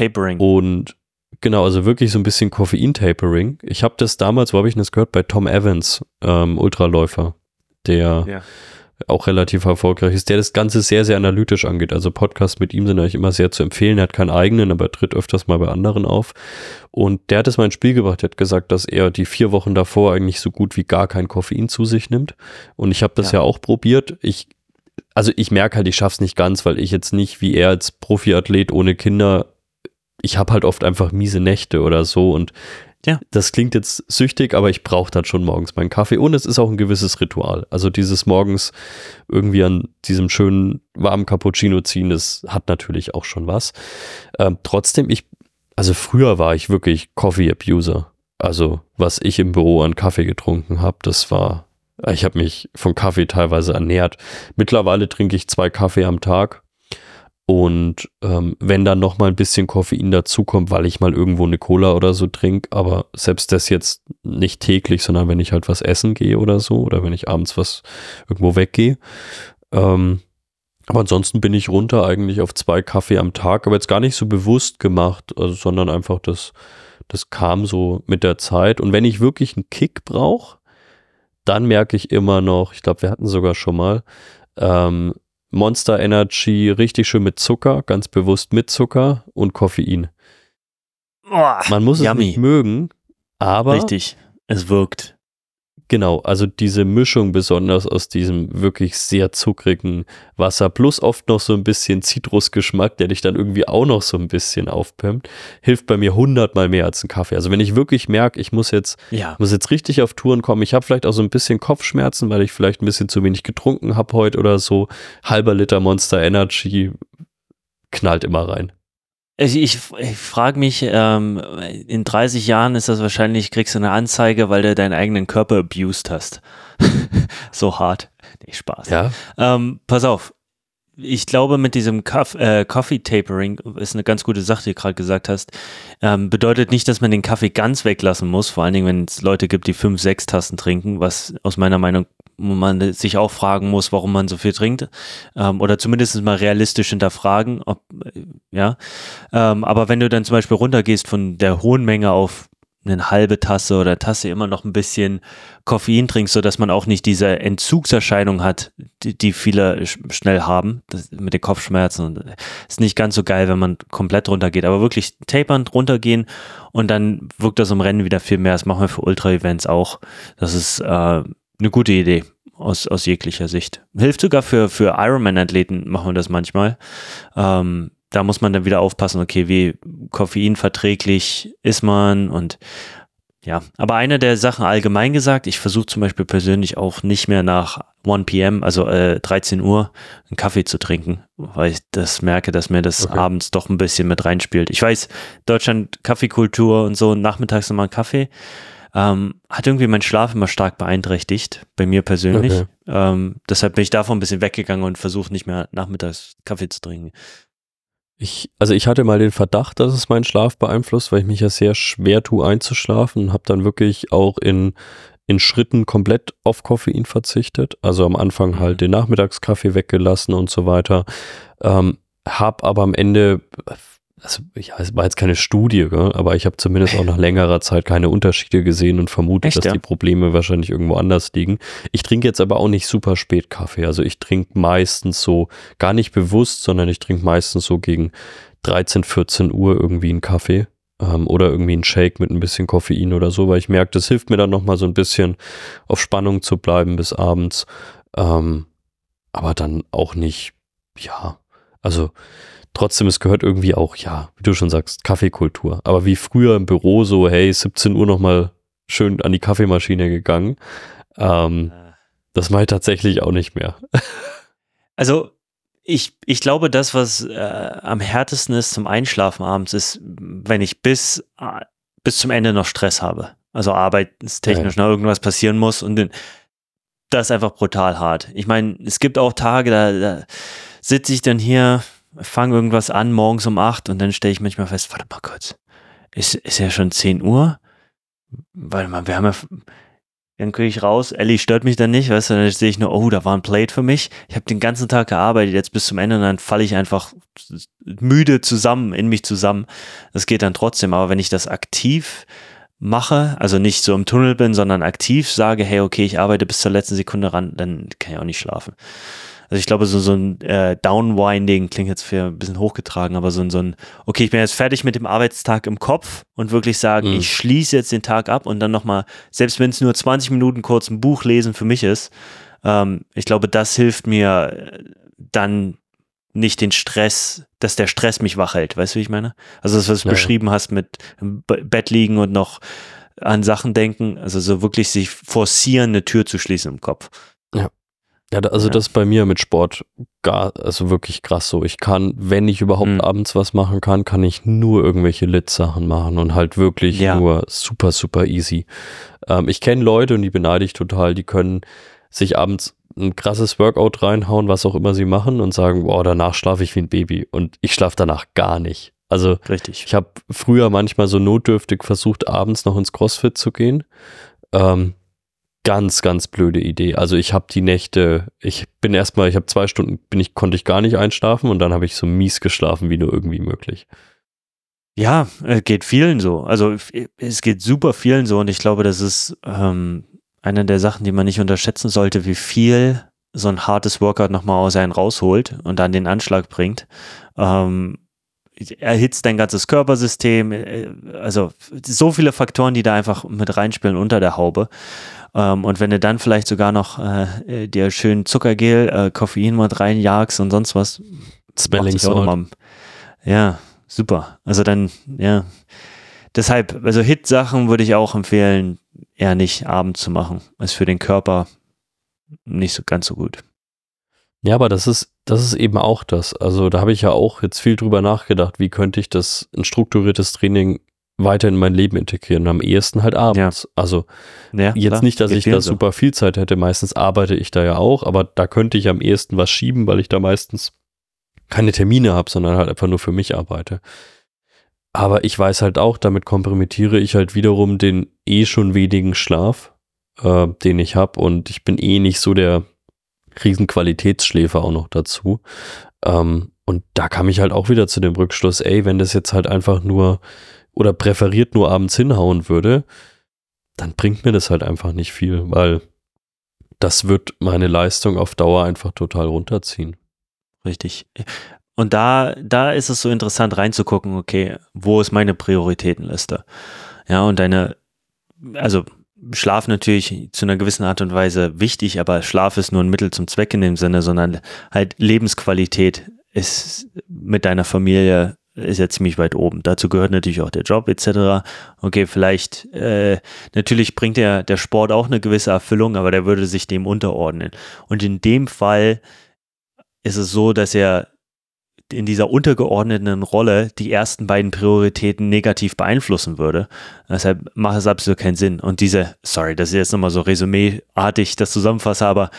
Tapering. Und genau, also wirklich so ein bisschen Koffein-Tapering. Ich habe das damals, wo habe ich das gehört? Bei Tom Evans, ähm, Ultraläufer, der ja auch relativ erfolgreich ist, der das Ganze sehr, sehr analytisch angeht. Also Podcasts mit ihm sind eigentlich immer sehr zu empfehlen. Er hat keinen eigenen, aber er tritt öfters mal bei anderen auf. Und der hat es mal ins Spiel gebracht. Er hat gesagt, dass er die vier Wochen davor eigentlich so gut wie gar kein Koffein zu sich nimmt. Und ich habe das ja. ja auch probiert. Ich also ich merke halt, ich schaff's nicht ganz, weil ich jetzt nicht wie er als Profiathlet ohne Kinder, ich habe halt oft einfach miese Nächte oder so und ja. Das klingt jetzt süchtig, aber ich brauche dann schon morgens meinen Kaffee. Und es ist auch ein gewisses Ritual. Also dieses morgens irgendwie an diesem schönen warmen Cappuccino ziehen, das hat natürlich auch schon was. Ähm, trotzdem, ich, also früher war ich wirklich Coffee Abuser. Also was ich im Büro an Kaffee getrunken habe, das war, ich habe mich von Kaffee teilweise ernährt. Mittlerweile trinke ich zwei Kaffee am Tag und ähm, wenn dann noch mal ein bisschen Koffein dazukommt, weil ich mal irgendwo eine Cola oder so trinke, aber selbst das jetzt nicht täglich, sondern wenn ich halt was essen gehe oder so oder wenn ich abends was irgendwo weggehe, ähm, Aber ansonsten bin ich runter eigentlich auf zwei Kaffee am Tag, aber jetzt gar nicht so bewusst gemacht, also, sondern einfach das, das kam so mit der Zeit. Und wenn ich wirklich einen Kick brauche, dann merke ich immer noch, ich glaube, wir hatten sogar schon mal, ähm, Monster Energy richtig schön mit Zucker, ganz bewusst mit Zucker und Koffein. Man muss yummy. es nicht mögen, aber. Richtig, es wirkt. Genau, also diese Mischung besonders aus diesem wirklich sehr zuckrigen Wasser plus oft noch so ein bisschen Zitrusgeschmack, der dich dann irgendwie auch noch so ein bisschen aufpimmt, hilft bei mir hundertmal mehr als ein Kaffee. Also wenn ich wirklich merke, ich muss jetzt, ja. muss jetzt richtig auf Touren kommen, ich habe vielleicht auch so ein bisschen Kopfschmerzen, weil ich vielleicht ein bisschen zu wenig getrunken habe heute oder so, halber Liter Monster Energy knallt immer rein. Ich, ich, ich frage mich, ähm, in 30 Jahren ist das wahrscheinlich, kriegst du eine Anzeige, weil du deinen eigenen Körper abused hast. [laughs] so hart. Nee, Spaß. Ja. Ähm, pass auf, ich glaube, mit diesem Coff äh, Coffee Tapering ist eine ganz gute Sache, die du gerade gesagt hast. Ähm, bedeutet nicht, dass man den Kaffee ganz weglassen muss, vor allen Dingen, wenn es Leute gibt, die fünf, sechs Tassen trinken, was aus meiner Meinung man sich auch fragen muss, warum man so viel trinkt. Ähm, oder zumindest mal realistisch hinterfragen, ob, äh, ja. Ähm, aber wenn du dann zum Beispiel runtergehst von der hohen Menge auf eine halbe Tasse oder Tasse immer noch ein bisschen Koffein trinkst, sodass man auch nicht diese Entzugserscheinung hat, die, die viele schnell haben, das, mit den Kopfschmerzen. Und ist nicht ganz so geil, wenn man komplett runtergeht, aber wirklich tapernd runtergehen und dann wirkt das im Rennen wieder viel mehr. Das machen wir für Ultra-Events auch. Das ist äh, eine gute Idee aus, aus jeglicher Sicht. Hilft sogar für, für Ironman-Athleten, machen wir das manchmal. Ähm, da muss man dann wieder aufpassen, okay, wie koffeinverträglich ist man und ja, aber eine der Sachen allgemein gesagt, ich versuche zum Beispiel persönlich auch nicht mehr nach 1 p.m., also äh, 13 Uhr, einen Kaffee zu trinken, weil ich das merke, dass mir das okay. abends doch ein bisschen mit reinspielt. Ich weiß, Deutschland Kaffeekultur und so, nachmittags nochmal einen Kaffee, ähm, hat irgendwie meinen Schlaf immer stark beeinträchtigt, bei mir persönlich. Okay. Ähm, deshalb bin ich davon ein bisschen weggegangen und versuche nicht mehr nachmittags Kaffee zu trinken. Ich, also ich hatte mal den Verdacht, dass es meinen Schlaf beeinflusst, weil ich mich ja sehr schwer tue einzuschlafen und habe dann wirklich auch in, in Schritten komplett auf Koffein verzichtet. Also am Anfang halt mhm. den Nachmittagskaffee weggelassen und so weiter. Ähm, hab aber am Ende also ja, es war jetzt keine Studie, gell? aber ich habe zumindest auch nach längerer Zeit keine Unterschiede gesehen und vermute, Echt, dass ja? die Probleme wahrscheinlich irgendwo anders liegen. Ich trinke jetzt aber auch nicht super spät Kaffee. Also ich trinke meistens so, gar nicht bewusst, sondern ich trinke meistens so gegen 13, 14 Uhr irgendwie einen Kaffee ähm, oder irgendwie einen Shake mit ein bisschen Koffein oder so, weil ich merke, das hilft mir dann nochmal so ein bisschen auf Spannung zu bleiben bis abends. Ähm, aber dann auch nicht, ja, also Trotzdem, es gehört irgendwie auch, ja, wie du schon sagst, Kaffeekultur. Aber wie früher im Büro so, hey, 17 Uhr nochmal schön an die Kaffeemaschine gegangen. Ähm, das mache ich tatsächlich auch nicht mehr. [laughs] Also ich, ich glaube, das, was äh, am härtesten ist zum Einschlafen abends, ist, wenn ich bis, äh, bis zum Ende noch Stress habe. Also arbeitstechnisch ja. noch irgendwas passieren muss und den, das ist einfach brutal hart. Ich meine, es gibt auch Tage, da, da sitze ich dann hier, fange irgendwas an morgens um acht und dann stelle ich manchmal fest, warte mal kurz, ist, ist ja schon 10 Uhr? Warte mal, wir haben ja, dann kriege ich raus, Ellie stört mich dann nicht, weißt du, dann sehe ich nur, oh, da war ein Plate für mich. Ich habe den ganzen Tag gearbeitet, jetzt bis zum Ende und dann falle ich einfach müde zusammen, in mich zusammen. Das geht dann trotzdem, aber wenn ich das aktiv mache, also nicht so im Tunnel bin, sondern aktiv sage, hey, okay, ich arbeite bis zur letzten Sekunde ran, dann kann ich auch nicht schlafen. Also ich glaube, so, so ein äh, Downwinding klingt jetzt für ein bisschen hochgetragen, aber so ein, so ein, okay, ich bin jetzt fertig mit dem Arbeitstag im Kopf und wirklich sagen, mhm. ich schließe jetzt den Tag ab und dann nochmal, selbst wenn es nur 20 Minuten kurz ein Buch lesen für mich ist, ähm, ich glaube, das hilft mir äh, dann nicht den Stress, dass der Stress mich wach hält, weißt du, wie ich meine? Also das, was du ja, beschrieben hast mit im Bett liegen und noch an Sachen denken, also so wirklich sich forcieren, eine Tür zu schließen im Kopf. Ja. Also ja. das ist bei mir mit Sport gar, also wirklich krass so. Ich kann, wenn ich überhaupt mhm. abends was machen kann, kann ich nur irgendwelche Lit-Sachen machen und halt wirklich ja. nur super, super easy. Ähm, ich kenne Leute und die beneide ich total, die können sich abends ein krasses Workout reinhauen, was auch immer sie machen und sagen, wow, danach schlafe ich wie ein Baby und ich schlafe danach gar nicht. Also Richtig. ich habe früher manchmal so notdürftig versucht, abends noch ins CrossFit zu gehen. Ähm, ganz, ganz blöde Idee. Also ich habe die Nächte, ich bin erstmal, ich habe zwei Stunden, bin ich, konnte ich gar nicht einschlafen und dann habe ich so mies geschlafen, wie nur irgendwie möglich. Ja, geht vielen so. Also es geht super vielen so und ich glaube, das ist ähm, eine der Sachen, die man nicht unterschätzen sollte, wie viel so ein hartes Workout nochmal aus einen rausholt und dann den Anschlag bringt. Ähm, erhitzt dein ganzes Körpersystem, äh, also so viele Faktoren, die da einfach mit reinspielen unter der Haube. Ähm, und wenn du dann vielleicht sogar noch äh, dir schön Zuckergel, äh, Koffein mit reinjagst und sonst was. Smelling Salt. Ja, super. Also dann, ja. Deshalb, also Hit-Sachen würde ich auch empfehlen, eher nicht abends zu machen. Ist für den Körper nicht so ganz so gut. Ja, aber das ist, das ist eben auch das. Also da habe ich ja auch jetzt viel drüber nachgedacht, wie könnte ich das, ein strukturiertes Training weiter in mein Leben integrieren. Am ehesten halt abends. Ja. Also ja, jetzt klar, nicht, dass ich da so. super viel Zeit hätte. Meistens arbeite ich da ja auch, aber da könnte ich am ehesten was schieben, weil ich da meistens keine Termine habe, sondern halt einfach nur für mich arbeite. Aber ich weiß halt auch, damit kompromittiere ich halt wiederum den eh schon wenigen Schlaf, äh, den ich habe. Und ich bin eh nicht so der Riesenqualitätsschläfer auch noch dazu. Ähm, und da kam ich halt auch wieder zu dem Rückschluss, ey, wenn das jetzt halt einfach nur oder präferiert nur abends hinhauen würde, dann bringt mir das halt einfach nicht viel, weil das wird meine Leistung auf Dauer einfach total runterziehen. Richtig. Und da, da ist es so interessant reinzugucken, okay, wo ist meine Prioritätenliste? Ja, und deine, also Schlaf natürlich zu einer gewissen Art und Weise wichtig, aber Schlaf ist nur ein Mittel zum Zweck in dem Sinne, sondern halt Lebensqualität ist mit deiner Familie ist ja ziemlich weit oben. Dazu gehört natürlich auch der Job etc. Okay, vielleicht, äh, natürlich bringt der, der Sport auch eine gewisse Erfüllung, aber der würde sich dem unterordnen. Und in dem Fall ist es so, dass er in dieser untergeordneten Rolle die ersten beiden Prioritäten negativ beeinflussen würde. Deshalb macht es absolut keinen Sinn. Und diese, sorry, das ist jetzt nochmal so resümeeartig das zusammenfasse, aber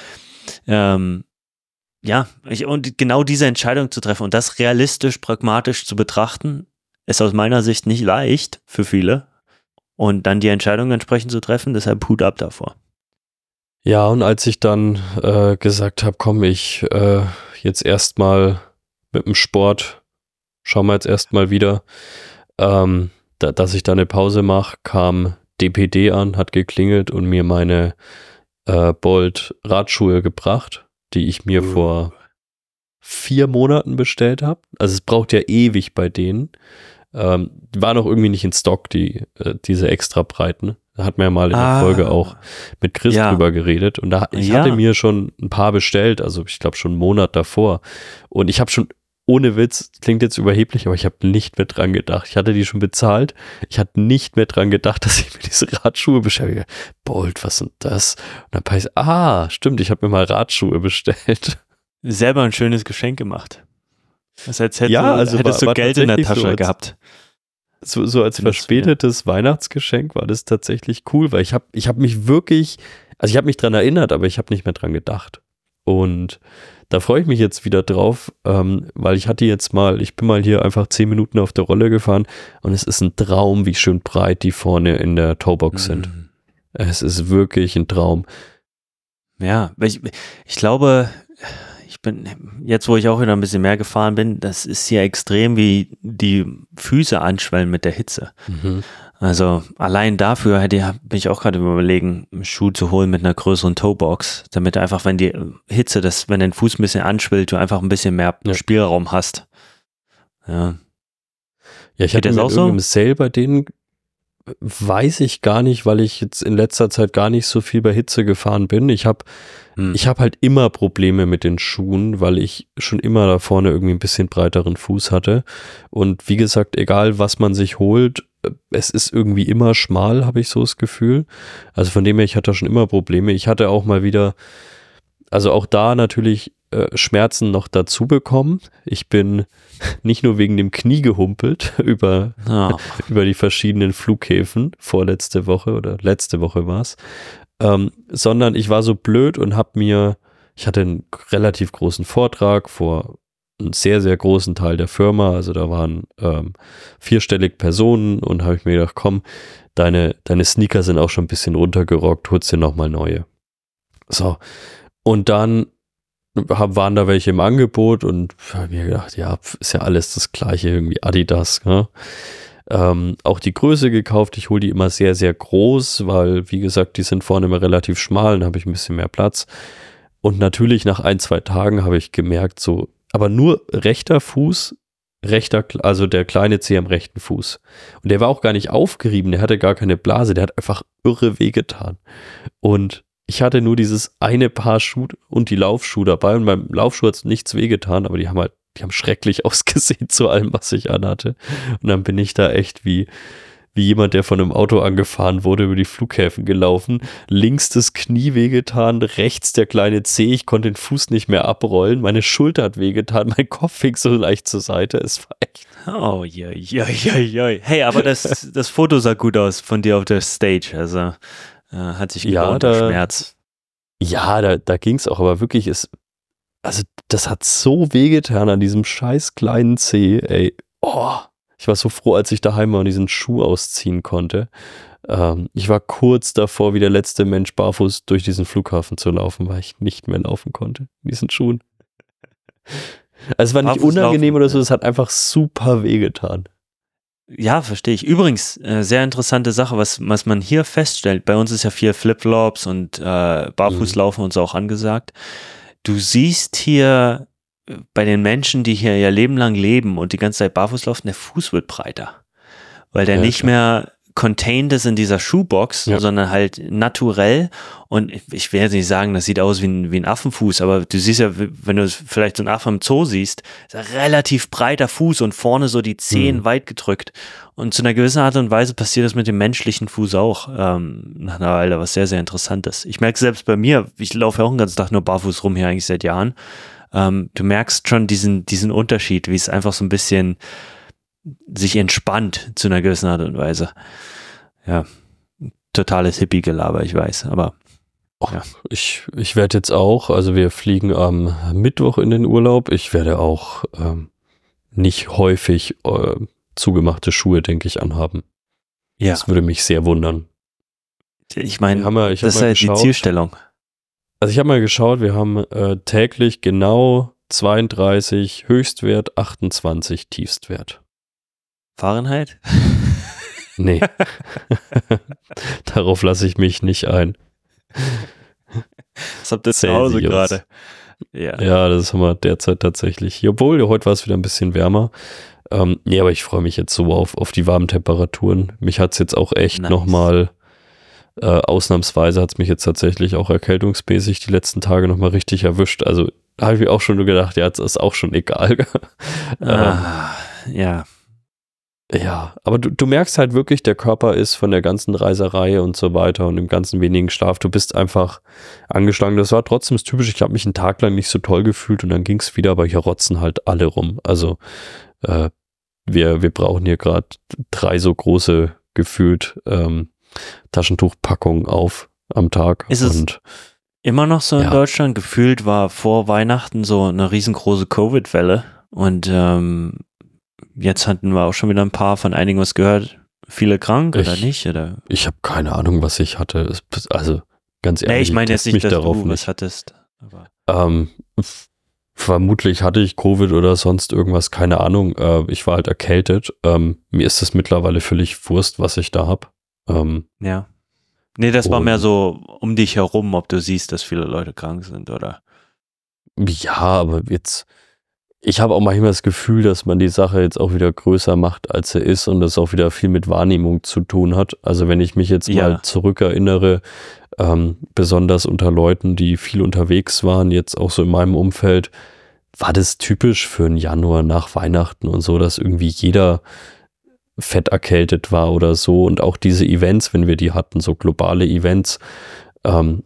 ähm, ja, ich, und genau diese Entscheidung zu treffen und das realistisch, pragmatisch zu betrachten, ist aus meiner Sicht nicht leicht für viele. Und dann die Entscheidung entsprechend zu treffen, deshalb Hut ab davor. Ja, und als ich dann äh, gesagt habe, komm, ich äh, jetzt erstmal mit dem Sport, schauen wir jetzt erstmal wieder, ähm, da, dass ich da eine Pause mache, kam DPD an, hat geklingelt und mir meine äh, Bolt Radschuhe gebracht die ich mir mhm. vor vier Monaten bestellt habe. Also es braucht ja ewig bei denen. Ähm, die waren auch irgendwie nicht in Stock, die, äh, diese extra breiten. Da hat man ja mal in der ah, Folge auch mit Chris ja. drüber geredet. Und da, ich ja. hatte mir schon ein paar bestellt, also ich glaube schon einen Monat davor. Und ich habe schon ohne Witz, klingt jetzt überheblich, aber ich habe nicht mehr dran gedacht. Ich hatte die schon bezahlt. Ich hatte nicht mehr dran gedacht, [laughs] dass ich mir diese Radschuhe bestelle. Bolt, was sind das? Und dann ich, ah, stimmt, ich habe mir mal Radschuhe bestellt. [laughs] Selber ein schönes Geschenk gemacht. Das heißt, hätte, ja, also hättest war, du Geld in der Tasche so als, gehabt. So, so als verspätetes Weihnachtsgeschenk war das tatsächlich cool, weil ich habe ich hab mich wirklich, also ich habe mich dran erinnert, aber ich habe nicht mehr dran gedacht. Und da freue ich mich jetzt wieder drauf, ähm, weil ich hatte jetzt mal, ich bin mal hier einfach zehn Minuten auf der Rolle gefahren und es ist ein Traum, wie schön breit die vorne in der Toebox mhm. sind. Es ist wirklich ein Traum. Ja, ich, ich glaube, ich bin, jetzt wo ich auch wieder ein bisschen mehr gefahren bin, das ist hier extrem, wie die Füße anschwellen mit der Hitze. Mhm. Also allein dafür hätte ich, bin ich auch gerade überlegen, einen Schuh zu holen mit einer größeren Toebox, damit du einfach, wenn die Hitze, das, wenn dein Fuß ein bisschen anschwillt, du einfach ein bisschen mehr ja. Spielraum hast. Ja. Ja, ich Geht hatte das auch so? im Sale bei denen weiß ich gar nicht, weil ich jetzt in letzter Zeit gar nicht so viel bei Hitze gefahren bin. Ich habe hm. ich habe halt immer Probleme mit den Schuhen, weil ich schon immer da vorne irgendwie ein bisschen breiteren Fuß hatte. Und wie gesagt, egal was man sich holt, es ist irgendwie immer schmal, habe ich so das Gefühl. Also von dem her, ich hatte schon immer Probleme. Ich hatte auch mal wieder, also auch da natürlich äh, Schmerzen noch dazu bekommen. Ich bin [laughs] nicht nur wegen dem Knie gehumpelt [laughs] über, oh. [laughs] über die verschiedenen Flughäfen vorletzte Woche oder letzte Woche war es, ähm, sondern ich war so blöd und habe mir, ich hatte einen relativ großen Vortrag vor einen sehr, sehr großen Teil der Firma. Also da waren ähm, vierstellig Personen und habe ich mir gedacht, komm, deine, deine Sneaker sind auch schon ein bisschen runtergerockt, holst dir nochmal neue. So. Und dann waren da welche im Angebot und habe mir gedacht, ja, ist ja alles das gleiche, irgendwie Adidas. Ne? Ähm, auch die Größe gekauft. Ich hole die immer sehr, sehr groß, weil, wie gesagt, die sind vorne immer relativ schmal, dann habe ich ein bisschen mehr Platz. Und natürlich nach ein, zwei Tagen habe ich gemerkt, so, aber nur rechter Fuß, rechter, also der kleine Zeh am rechten Fuß. Und der war auch gar nicht aufgerieben, der hatte gar keine Blase, der hat einfach irre wehgetan. Und ich hatte nur dieses eine Paar Schuh und die Laufschuhe dabei und beim Laufschuh hat es nichts wehgetan, aber die haben halt, die haben schrecklich [laughs] ausgesehen zu allem, was ich anhatte. Und dann bin ich da echt wie, wie jemand, der von einem Auto angefahren wurde, über die Flughäfen gelaufen. Links das Knie wehgetan, rechts der kleine Zeh, ich konnte den Fuß nicht mehr abrollen, meine Schulter hat wehgetan, [laughs] mein Kopf fing so leicht zur Seite, es war echt. Oh, ja, ja, ja, ja. Hey, aber das, das Foto sah gut aus von dir auf der Stage, also äh, hat sich ja, da, Schmerz. Ja, da, da ging es auch, aber wirklich ist, also das hat so wehgetan an diesem scheiß kleinen Zeh, ey. Oh, ich war so froh, als ich daheim mal diesen Schuh ausziehen konnte. Ähm, ich war kurz davor, wie der letzte Mensch barfuß durch diesen Flughafen zu laufen, weil ich nicht mehr laufen konnte in diesen Schuhen. Also es war nicht barfuß unangenehm laufen, oder so, es hat einfach super wehgetan. Ja, verstehe ich. Übrigens, äh, sehr interessante Sache, was, was man hier feststellt. Bei uns ist ja viel Flipflops und äh, Barfußlaufen mhm. und so auch angesagt. Du siehst hier äh, bei den Menschen, die hier ihr Leben lang leben und die ganze Zeit barfuß laufen, der Fuß wird breiter. Weil der ja, nicht klar. mehr contained ist in dieser Schuhbox, ja. sondern halt naturell. Und ich werde nicht sagen, das sieht aus wie ein, wie ein Affenfuß, aber du siehst ja, wenn du vielleicht so einen Affen im Zoo siehst, ist ein relativ breiter Fuß und vorne so die Zehen mhm. weit gedrückt. Und zu einer gewissen Art und Weise passiert das mit dem menschlichen Fuß auch ähm, nach einer Weile, was sehr, sehr interessant ist. Ich merke selbst bei mir, ich laufe ja auch den ganzen Tag nur barfuß rum hier eigentlich seit Jahren. Ähm, du merkst schon diesen, diesen Unterschied, wie es einfach so ein bisschen sich entspannt zu einer gewissen Art und Weise. Ja, totales Hippie-Gelaber, ich weiß, aber. Ja. Ich, ich werde jetzt auch, also wir fliegen am Mittwoch in den Urlaub. Ich werde auch ähm, nicht häufig äh, zugemachte Schuhe, denke ich, anhaben. Ja. Das würde mich sehr wundern. Ich meine, das ist ja die Zielstellung. Also ich habe mal geschaut, wir haben äh, täglich genau 32 Höchstwert, 28 Tiefstwert. Fahrenheit? [laughs] Nee. [laughs] Darauf lasse ich mich nicht ein. Was habt ihr zu Hause gerade? Ja. ja, das haben wir derzeit tatsächlich. Obwohl, heute war es wieder ein bisschen wärmer. Ähm, nee, aber ich freue mich jetzt so auf, auf die warmen Temperaturen. Mich hat es jetzt auch echt nice. nochmal, äh, ausnahmsweise hat es mich jetzt tatsächlich auch erkältungsmäßig die letzten Tage nochmal richtig erwischt. Also habe ich mir auch schon gedacht, ja, jetzt ist auch schon egal. [laughs] ah, ähm, ja. Ja, aber du, du merkst halt wirklich, der Körper ist von der ganzen Reiserei und so weiter und dem ganzen wenigen Schlaf, du bist einfach angeschlagen. Das war trotzdem das Typische. Ich habe mich einen Tag lang nicht so toll gefühlt und dann ging es wieder, aber hier rotzen halt alle rum. Also äh, wir, wir brauchen hier gerade drei so große gefühlt ähm, Taschentuchpackungen auf am Tag. Ist es und, immer noch so in ja. Deutschland? Gefühlt war vor Weihnachten so eine riesengroße Covid-Welle und ähm, jetzt hatten wir auch schon wieder ein paar von einigen was gehört. Viele krank ich, oder nicht? Oder? Ich habe keine Ahnung, was ich hatte. Also ganz ehrlich, nee, ich meine jetzt nicht, dass du was hattest. Ähm, vermutlich hatte ich Covid oder sonst irgendwas, keine Ahnung. Äh, ich war halt erkältet. Ähm, mir ist es mittlerweile völlig Wurst, was ich da habe. Ähm, ja. Nee, das war mehr so um dich herum, ob du siehst, dass viele Leute krank sind, oder? Ja, aber jetzt ich habe auch manchmal das Gefühl, dass man die Sache jetzt auch wieder größer macht, als sie ist und das auch wieder viel mit Wahrnehmung zu tun hat. Also wenn ich mich jetzt ja. mal zurückerinnere, ähm, besonders unter Leuten, die viel unterwegs waren, jetzt auch so in meinem Umfeld, war das typisch für einen Januar nach Weihnachten und so, dass irgendwie jeder fett erkältet war oder so und auch diese Events, wenn wir die hatten, so globale Events, ähm,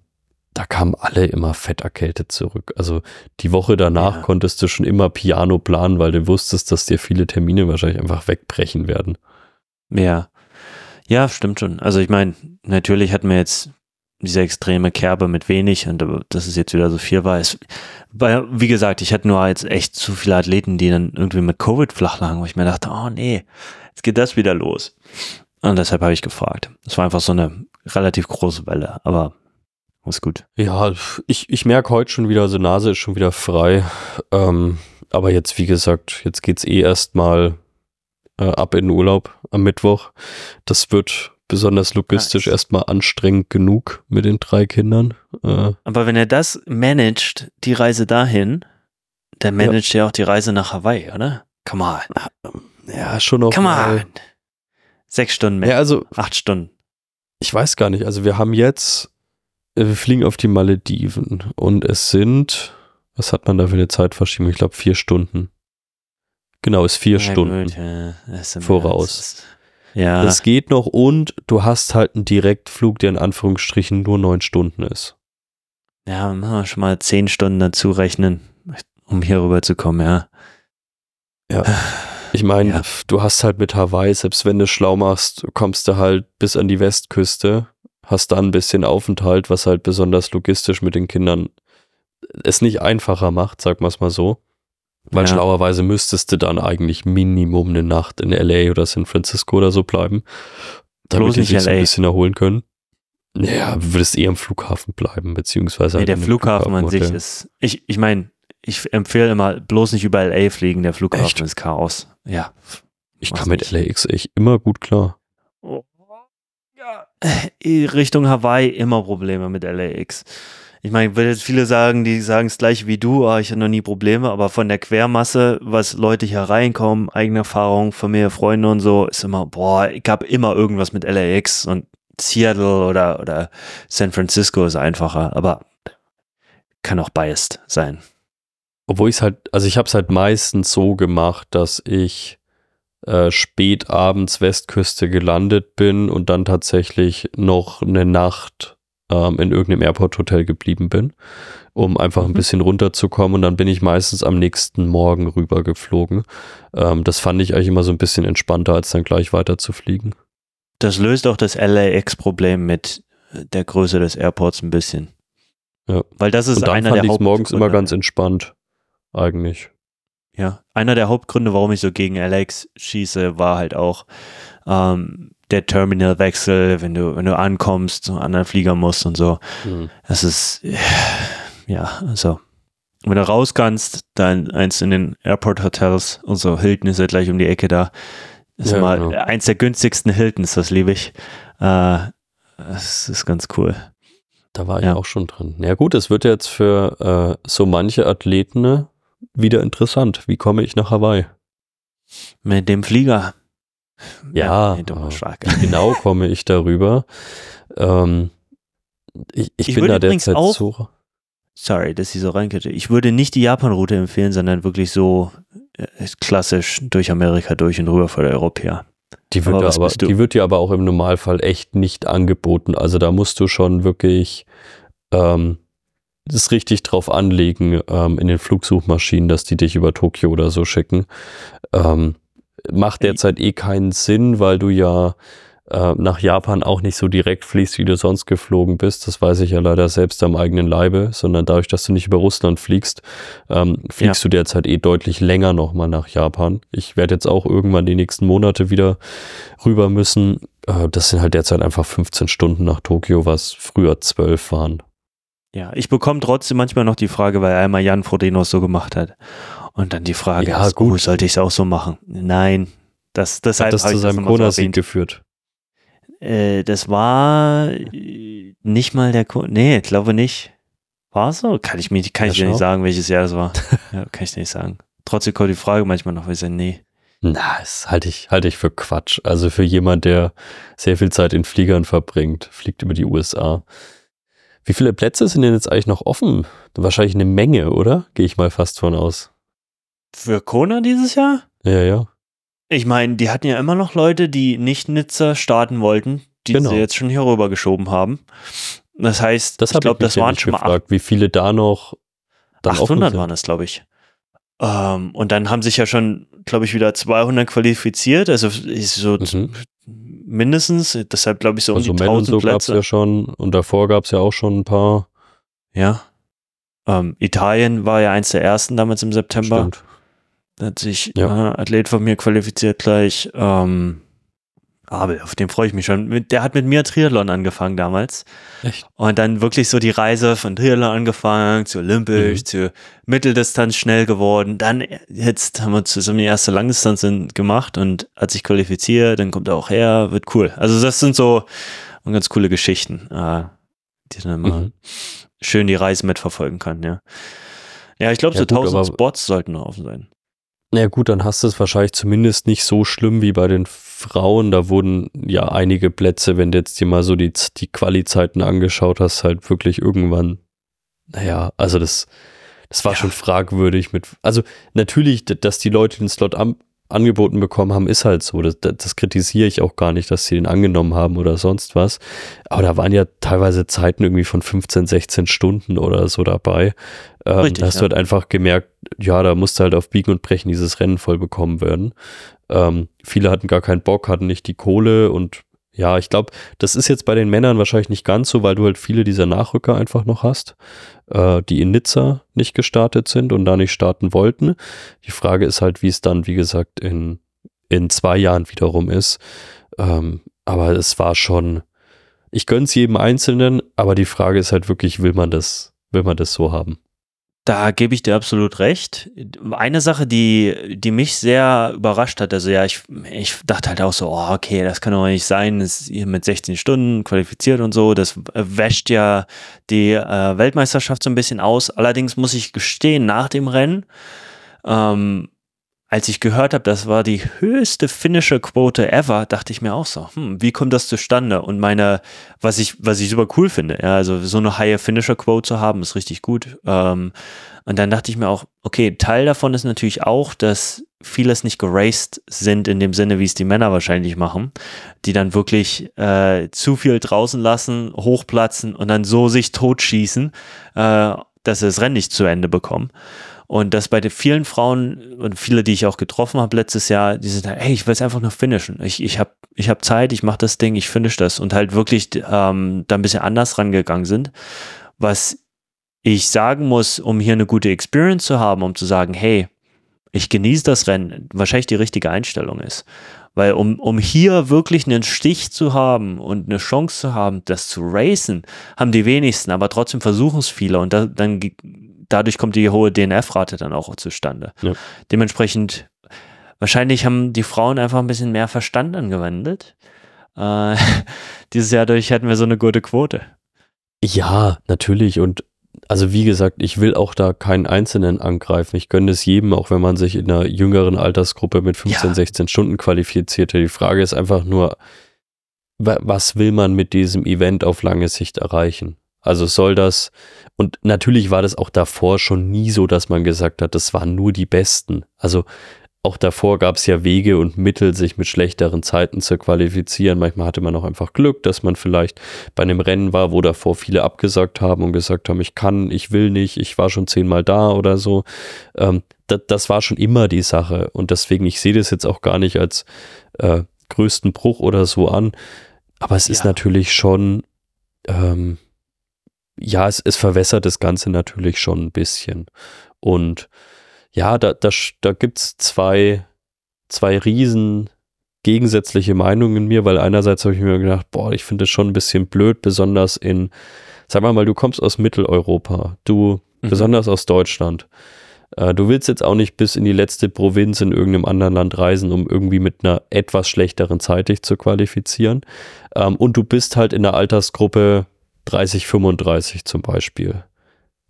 da kamen alle immer fett erkältet zurück. Also die Woche danach ja. konntest du schon immer Piano planen, weil du wusstest, dass dir viele Termine wahrscheinlich einfach wegbrechen werden. Ja. Ja, stimmt schon. Also ich meine, natürlich hatten wir jetzt diese extreme Kerbe mit wenig und dass es jetzt wieder so viel war. Es, weil, wie gesagt, ich hatte nur jetzt echt zu viele Athleten, die dann irgendwie mit Covid flach lagen, wo ich mir dachte, oh nee, jetzt geht das wieder los. Und deshalb habe ich gefragt. Es war einfach so eine relativ große Welle, aber ist gut. Ja, ich, ich merke heute schon wieder, also Nase ist schon wieder frei. Ähm, aber jetzt, wie gesagt, jetzt geht es eh erstmal äh, ab in den Urlaub am Mittwoch. Das wird besonders logistisch nice. erstmal anstrengend genug mit den drei Kindern. Äh, Aber wenn er das managt, die Reise dahin, dann managt ja. er auch die Reise nach Hawaii, oder? Come on. Ja, schon noch. Come mal. on. Sechs Stunden mehr. Ja, also. Acht Stunden. Ich weiß gar nicht. Also wir haben jetzt, wir fliegen auf die Malediven und es sind, was hat man da für eine Zeitverschiebung? Ich glaube vier Stunden. Genau, ist vier ja, Stunden gut, ja. voraus. Ja. Das geht noch und du hast halt einen Direktflug, der in Anführungsstrichen nur neun Stunden ist. Ja, machen wir schon mal zehn Stunden dazu rechnen, um hier rüber zu kommen, ja. Ja. Ich meine, ja. du hast halt mit Hawaii, selbst wenn du schlau machst, kommst du halt bis an die Westküste, hast da ein bisschen Aufenthalt, was halt besonders logistisch mit den Kindern es nicht einfacher macht, sag mal es mal so. Weil ja. schlauerweise müsstest du dann eigentlich Minimum eine Nacht in LA oder San Francisco oder so bleiben. Damit die sich so ein bisschen erholen können. Naja, würdest eher am Flughafen bleiben, beziehungsweise. Nee, halt der Flughafen, Flughafen an sich ist. Ich, ich meine, ich empfehle immer, bloß nicht über LA fliegen, der Flughafen echt? ist Chaos. Ja. Ich kam mit LAX echt immer gut klar. Ja. Richtung Hawaii immer Probleme mit LAX. Ich meine, will jetzt viele sagen, die sagen es gleich wie du, oh, ich habe noch nie Probleme, aber von der Quermasse, was Leute hier reinkommen, eigene Erfahrung, Familie, Freunde und so, ist immer, boah, ich habe immer irgendwas mit LAX und Seattle oder, oder San Francisco ist einfacher, aber kann auch biased sein. Obwohl ich es halt, also ich habe es halt meistens so gemacht, dass ich äh, spät abends Westküste gelandet bin und dann tatsächlich noch eine Nacht ähm, in irgendeinem Airport-Hotel geblieben bin, um einfach ein mhm. bisschen runterzukommen. Und dann bin ich meistens am nächsten Morgen rüber geflogen. Ähm, das fand ich eigentlich immer so ein bisschen entspannter, als dann gleich weiter zu fliegen. Das löst auch das LAX-Problem mit der Größe des Airports ein bisschen. Ja. Weil das ist Und dann einer fand der morgens immer ganz entspannt, eigentlich. Ja, einer der Hauptgründe, warum ich so gegen LAX schieße, war halt auch, ähm, der Terminalwechsel, wenn du, wenn du ankommst, einen anderen Flieger musst und so. Mhm. Das ist, ja, also, wenn du raus kannst, dann eins in den Airport Hotels und so, Hilton ist ja gleich um die Ecke da. ist ja, mal genau. eins der günstigsten Hiltons, das liebe ich. Äh, das ist ganz cool. Da war ich ja. auch schon drin. Ja gut, es wird jetzt für äh, so manche Athleten ne, wieder interessant. Wie komme ich nach Hawaii? Mit dem Flieger. Ja, ja [laughs] genau komme ich darüber. Ähm, ich, ich, ich bin da derzeit auch, so. Sorry, dass ich so reinkette. Ich würde nicht die Japan-Route empfehlen, sondern wirklich so äh, klassisch durch Amerika durch und rüber vor der Europäer. Die wird, aber, aber die wird dir aber auch im Normalfall echt nicht angeboten. Also da musst du schon wirklich ähm, das richtig drauf anlegen ähm, in den Flugsuchmaschinen, dass die dich über Tokio oder so schicken. Ähm, macht derzeit eh keinen Sinn, weil du ja äh, nach Japan auch nicht so direkt fließt, wie du sonst geflogen bist. Das weiß ich ja leider selbst am eigenen Leibe, sondern dadurch, dass du nicht über Russland fliegst, ähm, fliegst ja. du derzeit eh deutlich länger nochmal nach Japan. Ich werde jetzt auch irgendwann die nächsten Monate wieder rüber müssen. Äh, das sind halt derzeit einfach 15 Stunden nach Tokio, was früher 12 waren. Ja, ich bekomme trotzdem manchmal noch die Frage, weil einmal Jan Frodenos so gemacht hat. Und dann die Frage ja, gut. Oh, sollte ich es auch so machen? Nein, das, deshalb hat das zu seinem Corona-Sieg geführt. Äh, das war äh, nicht mal der, Co nee, glaube nicht. War so? Kann ich mir, kann ja, ich dir nicht sagen, welches Jahr das war. [laughs] ja, kann ich dir nicht sagen. Trotzdem kommt die Frage manchmal noch, weil ich sage, nee. Na, das halte ich, halte ich für Quatsch. Also für jemand, der sehr viel Zeit in Fliegern verbringt, fliegt über die USA. Wie viele Plätze sind denn jetzt eigentlich noch offen? Wahrscheinlich eine Menge, oder? Gehe ich mal fast von aus. Für Kona dieses Jahr? Ja, ja. Ich meine, die hatten ja immer noch Leute, die nicht Nizza starten wollten, die genau. sie jetzt schon hier rüber geschoben haben. Das heißt, das ich glaube, das waren schon gefragt, mal acht, wie viele da noch 800 waren es, glaube ich. Ähm, und dann haben sich ja schon, glaube ich, wieder 200 qualifiziert. Also so mhm. Mindestens. Deshalb glaube ich so also um die 1000 so Plätze. ja schon und davor gab es ja auch schon ein paar. Ja. Ähm, Italien war ja eins der ersten damals im September. Stimmt. Da hat sich Ja. ein Athlet von mir qualifiziert gleich. Ähm, Abel, auf den freue ich mich schon. Der hat mit mir Triathlon angefangen damals. Echt? Und dann wirklich so die Reise von Triathlon angefangen, zu Olympisch, Mhm. zu Mitteldistanz schnell geworden. Dann jetzt haben wir zusammen die erste Langdistanz gemacht und hat sich qualifiziert, dann kommt er auch her, wird cool. Also das sind so ganz coole Geschichten, äh, die dann immer Mhm. schön die Reise mitverfolgen kann, ja. Ja, ich glaube, Ja, so gut, 1000 aber- Spots sollten noch offen sein. Na ja, gut, dann hast du es wahrscheinlich zumindest nicht so schlimm wie bei den Frauen. Da wurden ja einige Plätze, wenn du jetzt dir mal so die, die Quali-Zeiten angeschaut hast, halt wirklich irgendwann, naja, also das, das war Ja. schon fragwürdig mit, also natürlich, dass die Leute den Slot am, angeboten bekommen haben, ist halt so. Das, das, das kritisiere ich auch gar nicht, dass sie den angenommen haben oder sonst was. Aber da waren ja teilweise Zeiten irgendwie von 15, 16 Stunden oder so dabei. Ähm, Richtig, da hast ja. du halt einfach gemerkt, ja, da musste halt auf Biegen und Brechen dieses Rennen voll bekommen werden. Ähm, viele hatten gar keinen Bock, hatten nicht die Kohle und ja, ich glaube, das ist jetzt bei den Männern wahrscheinlich nicht ganz so, weil du halt viele dieser Nachrücker einfach noch hast, äh, die in Nizza nicht gestartet sind und da nicht starten wollten. Die Frage ist halt, wie es dann, wie gesagt, in, in zwei Jahren wiederum ist. Ähm, aber es war schon, ich gönn's jedem Einzelnen, aber die Frage ist halt wirklich, will man das, will man das so haben? Da gebe ich dir absolut recht. Eine Sache, die, die mich sehr überrascht hat, also ja, ich, ich dachte halt auch so, oh, okay, das kann doch nicht sein, ist hier mit 16 Stunden qualifiziert und so, das wäscht ja die äh, Weltmeisterschaft so ein bisschen aus. Allerdings muss ich gestehen, nach dem Rennen, ähm, als ich gehört habe, das war die höchste finnische Quote ever, dachte ich mir auch so, hm, wie kommt das zustande? Und meine, was ich, was ich super cool finde, ja, also so eine higher Finisher Quote zu haben, ist richtig gut. Ähm, und dann dachte ich mir auch, okay, Teil davon ist natürlich auch, dass vieles nicht geraced sind in dem Sinne, wie es die Männer wahrscheinlich machen, die dann wirklich äh, zu viel draußen lassen, hochplatzen und dann so sich totschießen, äh, dass sie das Rennen nicht zu Ende bekommen. Und das bei den vielen Frauen und viele, die ich auch getroffen habe letztes Jahr, die sind halt, hey, ich will es einfach nur finishen. Ich, ich habe ich hab Zeit, ich mache das Ding, ich finish das und halt wirklich ähm, da ein bisschen anders rangegangen sind. Was ich sagen muss, um hier eine gute Experience zu haben, um zu sagen, hey, ich genieße das Rennen, wahrscheinlich die richtige Einstellung ist. Weil um, um hier wirklich einen Stich zu haben und eine Chance zu haben, das zu racen, haben die wenigsten, aber trotzdem versuchen es viele und da, dann dadurch kommt die hohe DNF-Rate dann auch zustande. Ja. Dementsprechend, wahrscheinlich haben die Frauen einfach ein bisschen mehr Verstand angewendet. Äh, [laughs] dieses Jahr durch hatten wir so eine gute Quote. Ja, natürlich. Und also wie gesagt, ich will auch da keinen Einzelnen angreifen. Ich gönne es jedem, auch wenn man sich in einer jüngeren Altersgruppe mit 15, Ja. 16 Stunden qualifizierte. Die Frage ist einfach nur, wa- was will man mit diesem Event auf lange Sicht erreichen? Also soll das, und natürlich war das auch davor schon nie so, dass man gesagt hat, das waren nur die Besten. Also auch davor gab es ja Wege und Mittel, sich mit schlechteren Zeiten zu qualifizieren. Manchmal hatte man auch einfach Glück, dass man vielleicht bei einem Rennen war, wo davor viele abgesagt haben und gesagt haben, ich kann, ich will nicht, ich war schon zehnmal da oder so. Ähm, das, das war schon immer die Sache. Und deswegen, ich sehe das jetzt auch gar nicht als äh, größten Bruch oder so an. Aber es ist Ja. natürlich schon, ähm, ja, es, es verwässert das Ganze natürlich schon ein bisschen. Und ja, da, da, da gibt es zwei, zwei riesen gegensätzliche Meinungen in mir, weil einerseits habe ich mir gedacht, boah, ich finde es schon ein bisschen blöd, besonders in, sag mal mal, du kommst aus Mitteleuropa, du, Mhm. besonders aus Deutschland. Äh, du willst jetzt auch nicht bis in die letzte Provinz in irgendeinem anderen Land reisen, um irgendwie mit einer etwas schlechteren Zeit dich zu qualifizieren. Ähm, und du bist halt in der Altersgruppe 30, 35 zum Beispiel.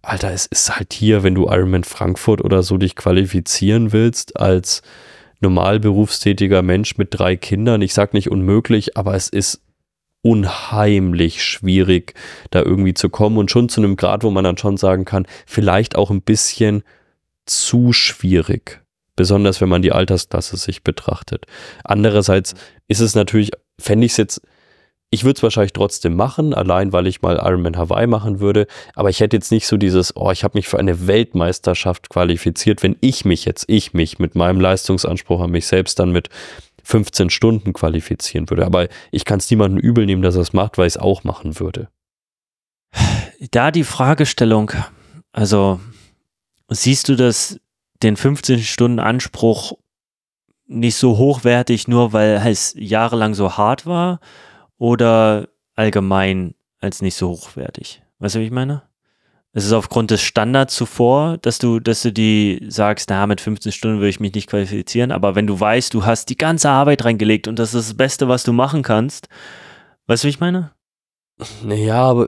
Alter, es ist halt hier, wenn du Ironman Frankfurt oder so dich qualifizieren willst als normal berufstätiger Mensch mit drei Kindern. Ich sag nicht unmöglich, aber es ist unheimlich schwierig, da irgendwie zu kommen und schon zu einem Grad, wo man dann schon sagen kann, vielleicht auch ein bisschen zu schwierig. Besonders wenn man die Altersklasse sich betrachtet. Andererseits ist es natürlich, fände ich es jetzt, ich würde es wahrscheinlich trotzdem machen, allein weil ich mal Ironman Hawaii machen würde, aber ich hätte jetzt nicht so dieses, oh, ich habe mich für eine Weltmeisterschaft qualifiziert, wenn ich mich jetzt, ich mich mit meinem Leistungsanspruch an mich selbst dann mit 15 Stunden qualifizieren würde. Aber ich kann es niemandem übel nehmen, dass er es macht, weil ich es auch machen würde. Da die Fragestellung, also siehst du das, den 15 Stunden Anspruch nicht so hochwertig, nur weil es jahrelang so hart war oder allgemein als nicht so hochwertig? Weißt du, wie ich meine? Es ist aufgrund des Standards zuvor, dass du, dass du die sagst, na, mit 15 Stunden würde ich mich nicht qualifizieren, aber wenn du weißt, du hast die ganze Arbeit reingelegt und das ist das Beste, was du machen kannst, weißt du, wie ich meine? Naja, aber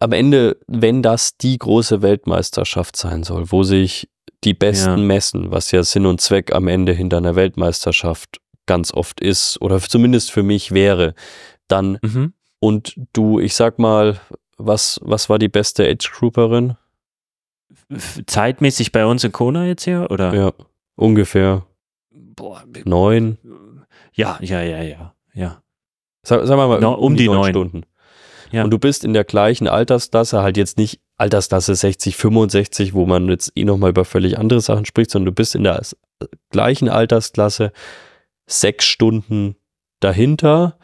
am Ende, wenn das die große Weltmeisterschaft sein soll, wo sich die Besten ja. messen, was ja Sinn und Zweck am Ende hinter einer Weltmeisterschaft ganz oft ist oder zumindest für mich wäre, dann mhm. und du, ich sag mal, was, was war die beste Age-Grouperin? Zeitmäßig bei uns in Kona jetzt hier, oder? Ja, ungefähr. Boah, neun. Ja, ja, ja, ja, ja. Sag, sag mal, no, um, um, die, die neun Stunden. Ja. Und du bist in der gleichen Altersklasse, halt jetzt nicht Altersklasse 60, 65, wo man jetzt eh nochmal über völlig andere Sachen spricht, sondern du bist in der gleichen Altersklasse sechs Stunden dahinter,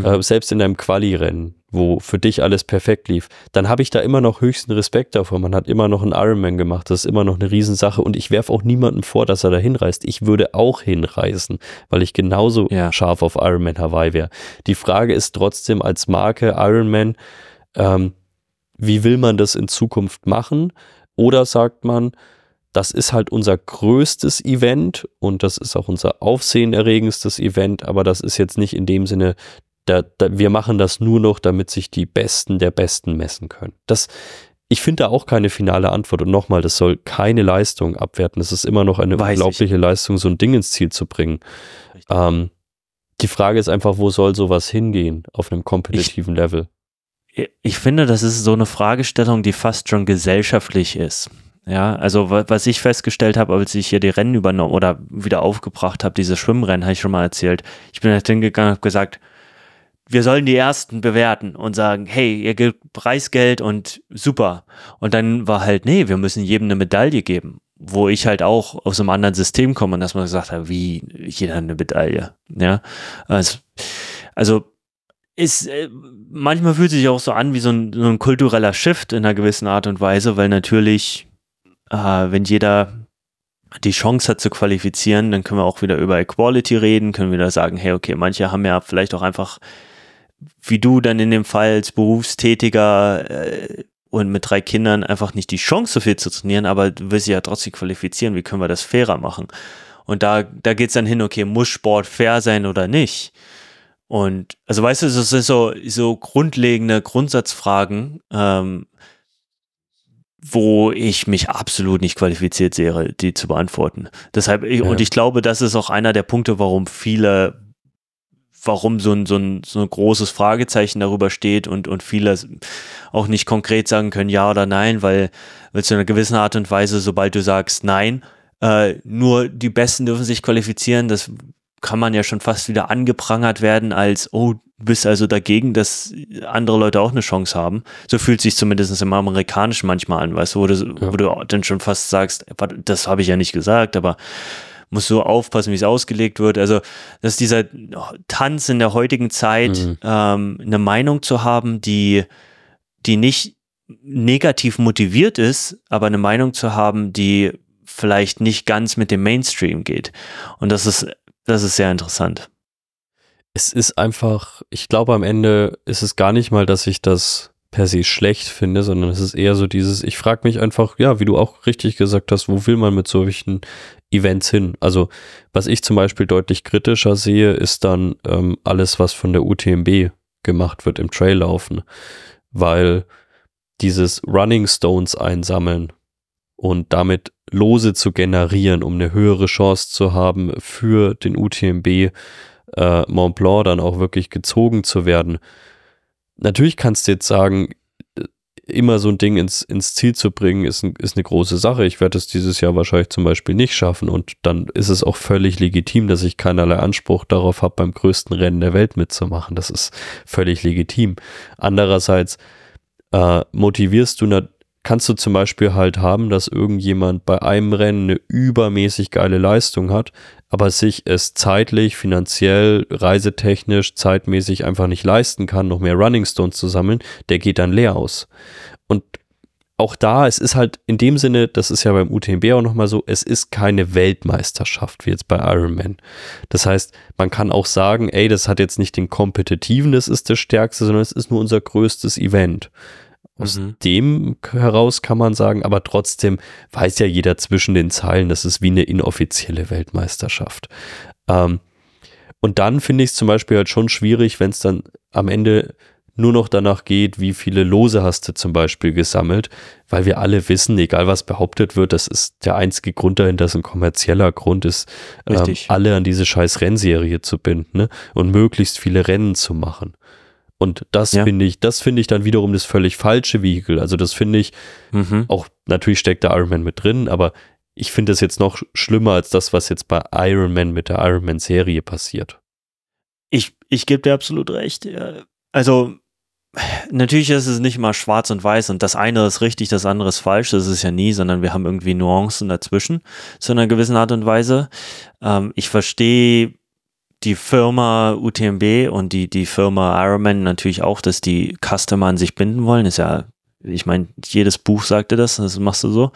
mhm. äh, selbst in deinem Quali-Rennen wo für dich alles perfekt lief, dann habe ich da immer noch höchsten Respekt davor. Man hat immer noch einen Ironman gemacht, das ist immer noch eine Riesensache und ich werfe auch niemandem vor, dass er da hinreist. Ich würde auch hinreisen, weil ich genauso ja. scharf auf Ironman Hawaii wäre. Die Frage ist trotzdem als Marke Ironman, ähm, wie will man das in Zukunft machen? Oder sagt man, das ist halt unser größtes Event und das ist auch unser aufsehenerregendstes Event, aber das ist jetzt nicht in dem Sinne da, da, wir machen das nur noch, damit sich die Besten der Besten messen können. Das, ich finde da auch keine finale Antwort. Und nochmal, das soll keine Leistung abwerten. Es ist immer noch eine Weiß unglaubliche ich. Leistung, so ein Ding ins Ziel zu bringen. Ähm, die Frage ist einfach, wo soll sowas hingehen auf einem kompetitiven ich, Level? Ich finde, das ist so eine Fragestellung, die fast schon gesellschaftlich ist. Ja, also was ich festgestellt habe, als ich hier die Rennen übernommen oder wieder aufgebracht habe, diese Schwimmrennen, habe ich schon mal erzählt. Ich bin halt hingegangen und habe gesagt, wir sollen die Ersten bewerten und sagen, hey, ihr gebt Preisgeld und super. Und dann war halt, nee, wir müssen jedem eine Medaille geben. Wo ich halt auch aus einem anderen System komme und dass man gesagt hat, wie jeder eine Medaille. Ja, also, also ist, äh, manchmal fühlt sich auch so an wie so ein, so ein kultureller Shift in einer gewissen Art und Weise, weil natürlich, äh, wenn jeder die Chance hat zu qualifizieren, dann können wir auch wieder über Equality reden, können wieder sagen, hey, okay, manche haben ja vielleicht auch einfach wie du dann in dem Fall als Berufstätiger äh, und mit drei Kindern einfach nicht die Chance, so viel zu trainieren, aber du willst dich ja trotzdem qualifizieren, wie können wir das fairer machen? Und da, da geht es dann hin, okay, muss Sport fair sein oder nicht? Und also weißt du, das sind so, so grundlegende Grundsatzfragen, ähm, wo ich mich absolut nicht qualifiziert sehe, die zu beantworten. Deshalb, ja. und ich glaube, das ist auch einer der Punkte, warum viele warum so ein, so ein, so ein großes Fragezeichen darüber steht und, und viele auch nicht konkret sagen können, ja oder nein, weil, weil zu einer gewissen Art und Weise, sobald du sagst nein, äh, nur die Besten dürfen sich qualifizieren, das kann man ja schon fast wieder angeprangert werden als, oh, du bist also dagegen, dass andere Leute auch eine Chance haben. So fühlt sich zumindest im Amerikanischen manchmal an, weißt du, wo du, ja. wo du dann schon fast sagst, das habe ich ja nicht gesagt, aber muss so aufpassen, wie es ausgelegt wird. Also, dass dieser Tanz in der heutigen Zeit, mhm. ähm, eine Meinung zu haben, die, die nicht negativ motiviert ist, aber eine Meinung zu haben, die vielleicht nicht ganz mit dem Mainstream geht. Und das ist, das ist sehr interessant. Es ist einfach, ich glaube, am Ende ist es gar nicht mal, dass ich das per se schlecht finde, sondern es ist eher so dieses, ich frage mich einfach, ja, wie du auch richtig gesagt hast, wo will man mit solchen Events hin? Also, was ich zum Beispiel deutlich kritischer sehe, ist dann ähm, alles, was von der UTMB gemacht wird im Traillaufen, weil dieses Running Stones einsammeln und damit Lose zu generieren, um eine höhere Chance zu haben, für den UTMB äh, Mont Blanc dann auch wirklich gezogen zu werden, natürlich kannst du jetzt sagen, immer so ein Ding ins, ins Ziel zu bringen, ist, ein, ist eine große Sache. Ich werde es dieses Jahr wahrscheinlich zum Beispiel nicht schaffen und dann ist es auch völlig legitim, dass ich keinerlei Anspruch darauf habe, beim größten Rennen der Welt mitzumachen. Das ist völlig legitim. Andererseits äh, motivierst du, kannst du zum Beispiel halt haben, dass irgendjemand bei einem Rennen eine übermäßig geile Leistung hat, aber sich es zeitlich, finanziell, reisetechnisch, zeitmäßig einfach nicht leisten kann, noch mehr Running Stones zu sammeln, der geht dann leer aus. Und auch da, es ist halt in dem Sinne, das ist ja beim UTMB auch nochmal so, es ist keine Weltmeisterschaft wie jetzt bei Ironman. Das heißt, man kann auch sagen, ey, das hat jetzt nicht den kompetitiven, das ist das Stärkste, sondern es ist nur unser größtes Event. Aus mhm. dem heraus kann man sagen, aber trotzdem weiß ja jeder zwischen den Zeilen, das ist wie eine inoffizielle Weltmeisterschaft. Ähm, und dann finde ich es zum Beispiel halt schon schwierig, wenn es dann am Ende nur noch danach geht, wie viele Lose hast du zum Beispiel gesammelt, weil wir alle wissen, egal was behauptet wird, das ist der einzige Grund dahinter, dass ein kommerzieller Grund ist, ähm, alle an diese scheiß Rennserie zu binden ne? und möglichst viele Rennen zu machen. Und das ja. finde ich, das finde ich dann wiederum das völlig falsche Vehikel. Also das finde ich, mhm. auch natürlich steckt der Iron Man mit drin, aber ich finde es jetzt noch schlimmer als das, was jetzt bei Iron Man mit der Iron Man Serie passiert. Ich, ich gebe dir absolut recht. Also natürlich ist es nicht mal schwarz und weiß und das eine ist richtig, das andere ist falsch, das ist es ja nie, sondern wir haben irgendwie Nuancen dazwischen zu einer gewissen Art und Weise. Ähm, ich verstehe die Firma UTMB und die, die Firma Ironman natürlich auch, dass die Customer an sich binden wollen, ist ja, ich meine, jedes Buch sagte das, das machst du so.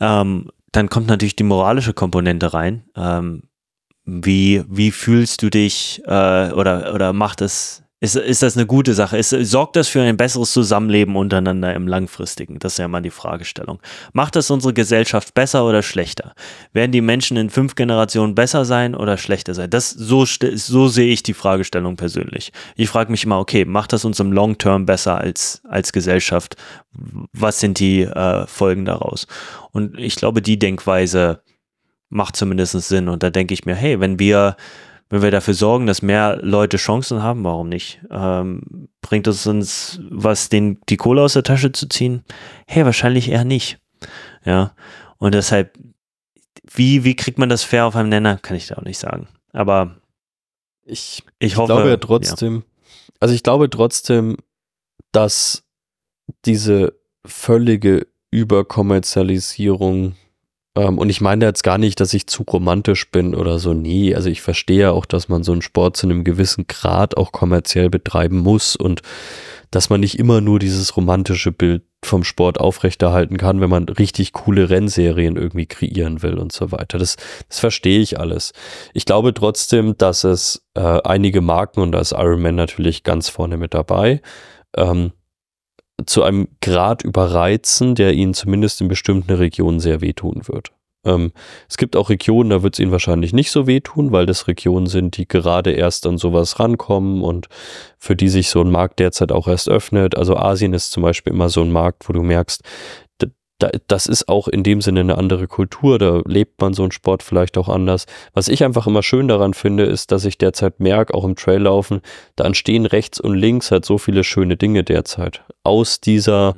Ähm, dann kommt natürlich die moralische Komponente rein. Ähm, wie, wie fühlst du dich äh, oder, oder macht es ist, ist das eine gute Sache? Ist, sorgt das für ein besseres Zusammenleben untereinander im Langfristigen? Das ist ja mal die Fragestellung. Macht das unsere Gesellschaft besser oder schlechter? Werden die Menschen in fünf Generationen besser sein oder schlechter sein? Das, so, so sehe ich die Fragestellung persönlich. Ich frage mich immer, okay, macht das uns im Long Term besser als, als Gesellschaft? Was sind die äh, Folgen daraus? Und ich glaube, die Denkweise macht zumindest Sinn. Und da denke ich mir, hey, wenn wir wenn wir dafür sorgen, dass mehr Leute Chancen haben, warum nicht? Ähm, bringt es uns was, den, die Kohle aus der Tasche zu ziehen? Hey, wahrscheinlich eher nicht. Ja. Und deshalb, wie, wie kriegt man das fair auf einem Nenner, kann ich da auch nicht sagen. Aber ich, ich, hoffe. Ich glaube ja trotzdem, ja. also ich glaube trotzdem, dass diese völlige Überkommerzialisierung ähm, und ich meine jetzt gar nicht, dass ich zu romantisch bin oder so. Nee, also ich verstehe auch, dass man so einen Sport zu einem gewissen Grad auch kommerziell betreiben muss und dass man nicht immer nur dieses romantische Bild vom Sport aufrechterhalten kann, wenn man richtig coole Rennserien irgendwie kreieren will und so weiter. Das, das verstehe ich alles. Ich glaube trotzdem, dass es äh, einige Marken und da ist Ironman natürlich ganz vorne mit dabei, ähm, zu einem Grad überreizen, der ihnen zumindest in bestimmten Regionen sehr wehtun wird. Ähm, es gibt auch Regionen, da wird es ihnen wahrscheinlich nicht so wehtun, weil das Regionen sind, die gerade erst an sowas rankommen und für die sich so ein Markt derzeit auch erst öffnet. Also Asien ist zum Beispiel immer so ein Markt, wo du merkst, das ist auch in dem Sinne eine andere Kultur, da lebt man so einen Sport vielleicht auch anders. Was ich einfach immer schön daran finde, ist, dass ich derzeit merke, auch im Traillaufen, da entstehen rechts und links halt so viele schöne Dinge derzeit. Aus dieser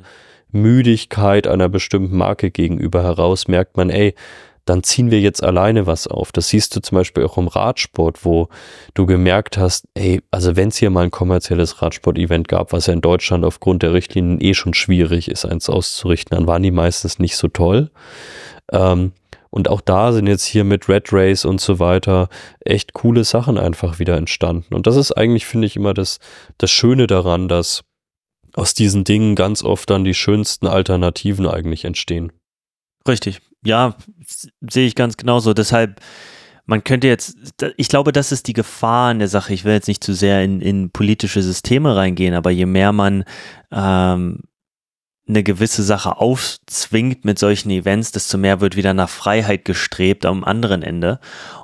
Müdigkeit einer bestimmten Marke gegenüber heraus merkt man, ey, dann ziehen wir jetzt alleine was auf. Das siehst du zum Beispiel auch im Radsport, wo du gemerkt hast, ey, also wenn es hier mal ein kommerzielles Radsport-Event gab, was ja in Deutschland aufgrund der Richtlinien eh schon schwierig ist, eins auszurichten, dann waren die meistens nicht so toll. Ähm, und auch da sind jetzt hier mit Red Race und so weiter echt coole Sachen einfach wieder entstanden. Und das ist eigentlich, finde ich, immer das, das Schöne daran, dass aus diesen Dingen ganz oft dann die schönsten Alternativen eigentlich entstehen. Richtig. Ja, sehe ich ganz genauso. Deshalb, man könnte jetzt, ich glaube, das ist die Gefahr in der Sache. Ich will jetzt nicht zu sehr in, in politische Systeme reingehen, aber je mehr man ähm, eine gewisse Sache aufzwingt mit solchen Events, desto mehr wird wieder nach Freiheit gestrebt am anderen Ende.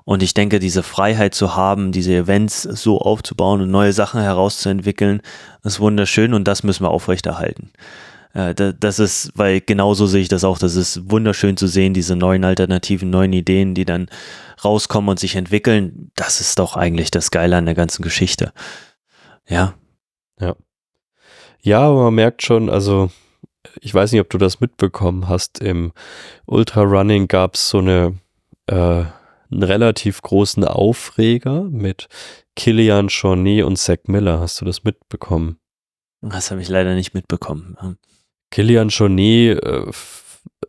Und ich denke, diese Freiheit zu haben, diese Events so aufzubauen und neue Sachen herauszuentwickeln, ist wunderschön und das müssen wir aufrechterhalten. Äh, das ist, weil genauso sehe ich das auch, das ist wunderschön zu sehen, diese neuen Alternativen, neuen Ideen, die dann rauskommen und sich entwickeln. Das ist doch eigentlich das Geile an der ganzen Geschichte. Ja. Ja. Ja, aber man merkt schon, also ich weiß nicht, ob du das mitbekommen hast, im Ultra Running gab es so eine, äh, einen relativ großen Aufreger mit Kilian Jornet und Zach Miller. Hast du das mitbekommen? Das habe ich leider nicht mitbekommen. Kilian Jornet, äh,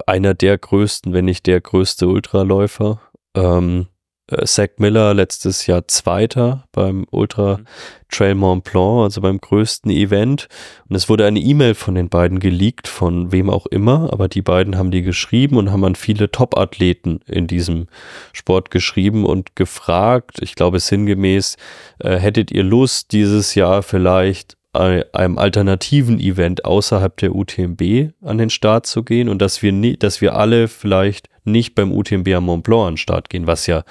einer der größten, wenn nicht der größte Ultraläufer. Ähm, äh, Zach Miller letztes Jahr Zweiter beim Ultra mhm. Trail Mont Blanc, also beim größten Event. Und es wurde eine E-Mail von den beiden geleakt, von wem auch immer, aber die beiden haben die geschrieben und haben an viele Top-Athleten in diesem Sport geschrieben und gefragt, ich glaube sinngemäß, äh, hättet ihr Lust, dieses Jahr vielleicht einem alternativen Event außerhalb der UTMB an den Start zu gehen und dass wir nie, dass wir alle vielleicht nicht beim UTMB am Mont Blanc an den Start gehen, was ja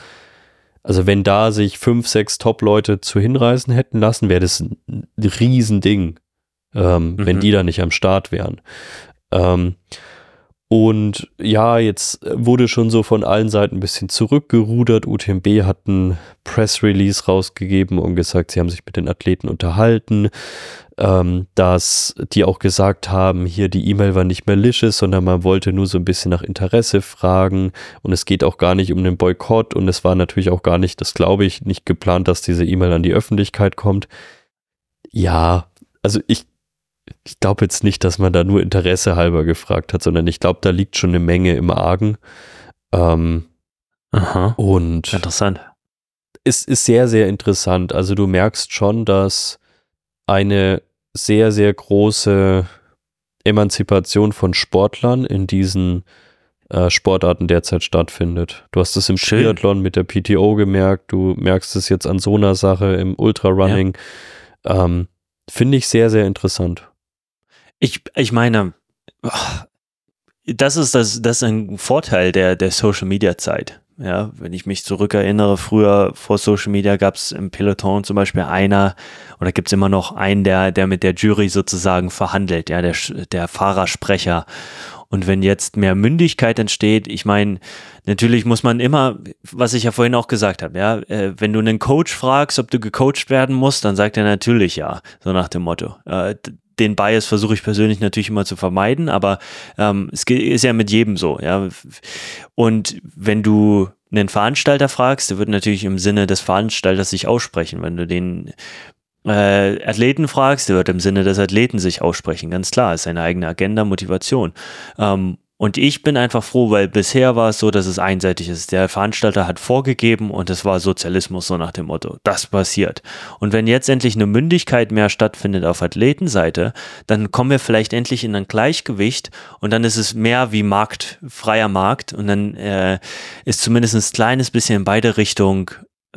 also wenn da sich fünf, sechs Top-Leute zu hinreisen hätten lassen, wäre das ein Riesending, ähm, mhm. wenn die da nicht am Start wären. Ähm, und ja, jetzt wurde schon so von allen Seiten ein bisschen zurückgerudert. UTMB hat ein Press Release rausgegeben und gesagt, sie haben sich mit den Athleten unterhalten ähm, dass die auch gesagt haben, hier die E-Mail war nicht malicious, sondern man wollte nur so ein bisschen nach Interesse fragen und es geht auch gar nicht um den Boykott und es war natürlich auch gar nicht, das glaube ich, nicht geplant, dass diese E-Mail an die Öffentlichkeit kommt. Ja, also ich, ich glaube jetzt nicht, dass man da nur Interesse halber gefragt hat, sondern ich glaube, da liegt schon eine Menge im Argen. Ähm, Aha. Und interessant. Es ist sehr, sehr interessant. Also du merkst schon, dass eine sehr, sehr große Emanzipation von Sportlern in diesen äh, Sportarten derzeit stattfindet. Du hast es im Schön. Triathlon mit der PTO gemerkt, du merkst es jetzt an so einer Sache im Ultrarunning. Ja. Ähm, Finde ich sehr, sehr interessant. Ich, ich meine, das ist, das, das ist ein Vorteil der, der Social Media Zeit. Ja, wenn ich mich zurückerinnere, früher vor Social Media gab es im Peloton zum Beispiel einer oder gibt es immer noch einen, der, der mit der Jury sozusagen verhandelt, ja, der, der Fahrersprecher. Und wenn jetzt mehr Mündigkeit entsteht, ich meine, natürlich muss man immer, was ich ja vorhin auch gesagt habe, ja, äh, wenn du einen Coach fragst, ob du gecoacht werden musst, dann sagt er natürlich ja, so nach dem Motto. Äh, den Bias versuche ich persönlich natürlich immer zu vermeiden, aber ähm, es ist ja mit jedem so, ja. Und wenn du einen Veranstalter fragst, der wird natürlich im Sinne des Veranstalters sich aussprechen. Wenn du den äh, Athleten fragst, der wird im Sinne des Athleten sich aussprechen. Ganz klar, ist seine eigene Agenda, Motivation. Ähm, und ich bin einfach froh, weil bisher war es so, dass es einseitig ist. Der Veranstalter hat vorgegeben und es war Sozialismus so nach dem Motto. Das passiert. Und wenn jetzt endlich eine Mündigkeit mehr stattfindet auf Athletenseite, dann kommen wir vielleicht endlich in ein Gleichgewicht und dann ist es mehr wie Markt, freier Markt und dann äh, ist zumindest ein kleines bisschen in beide Richtungen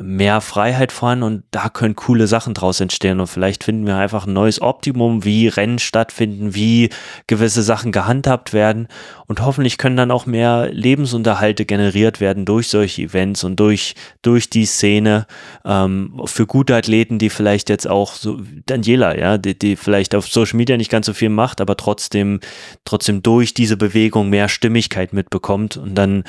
mehr Freiheit vorhanden und da können coole Sachen draus entstehen. Und vielleicht finden wir einfach ein neues Optimum, wie Rennen stattfinden, wie gewisse Sachen gehandhabt werden. Und hoffentlich können dann auch mehr Lebensunterhalte generiert werden durch solche Events und durch, durch die Szene ähm, für gute Athleten, die vielleicht jetzt auch so, Daniela, ja, die, die vielleicht auf Social Media nicht ganz so viel macht, aber trotzdem, trotzdem durch diese Bewegung mehr Stimmigkeit mitbekommt. Und dann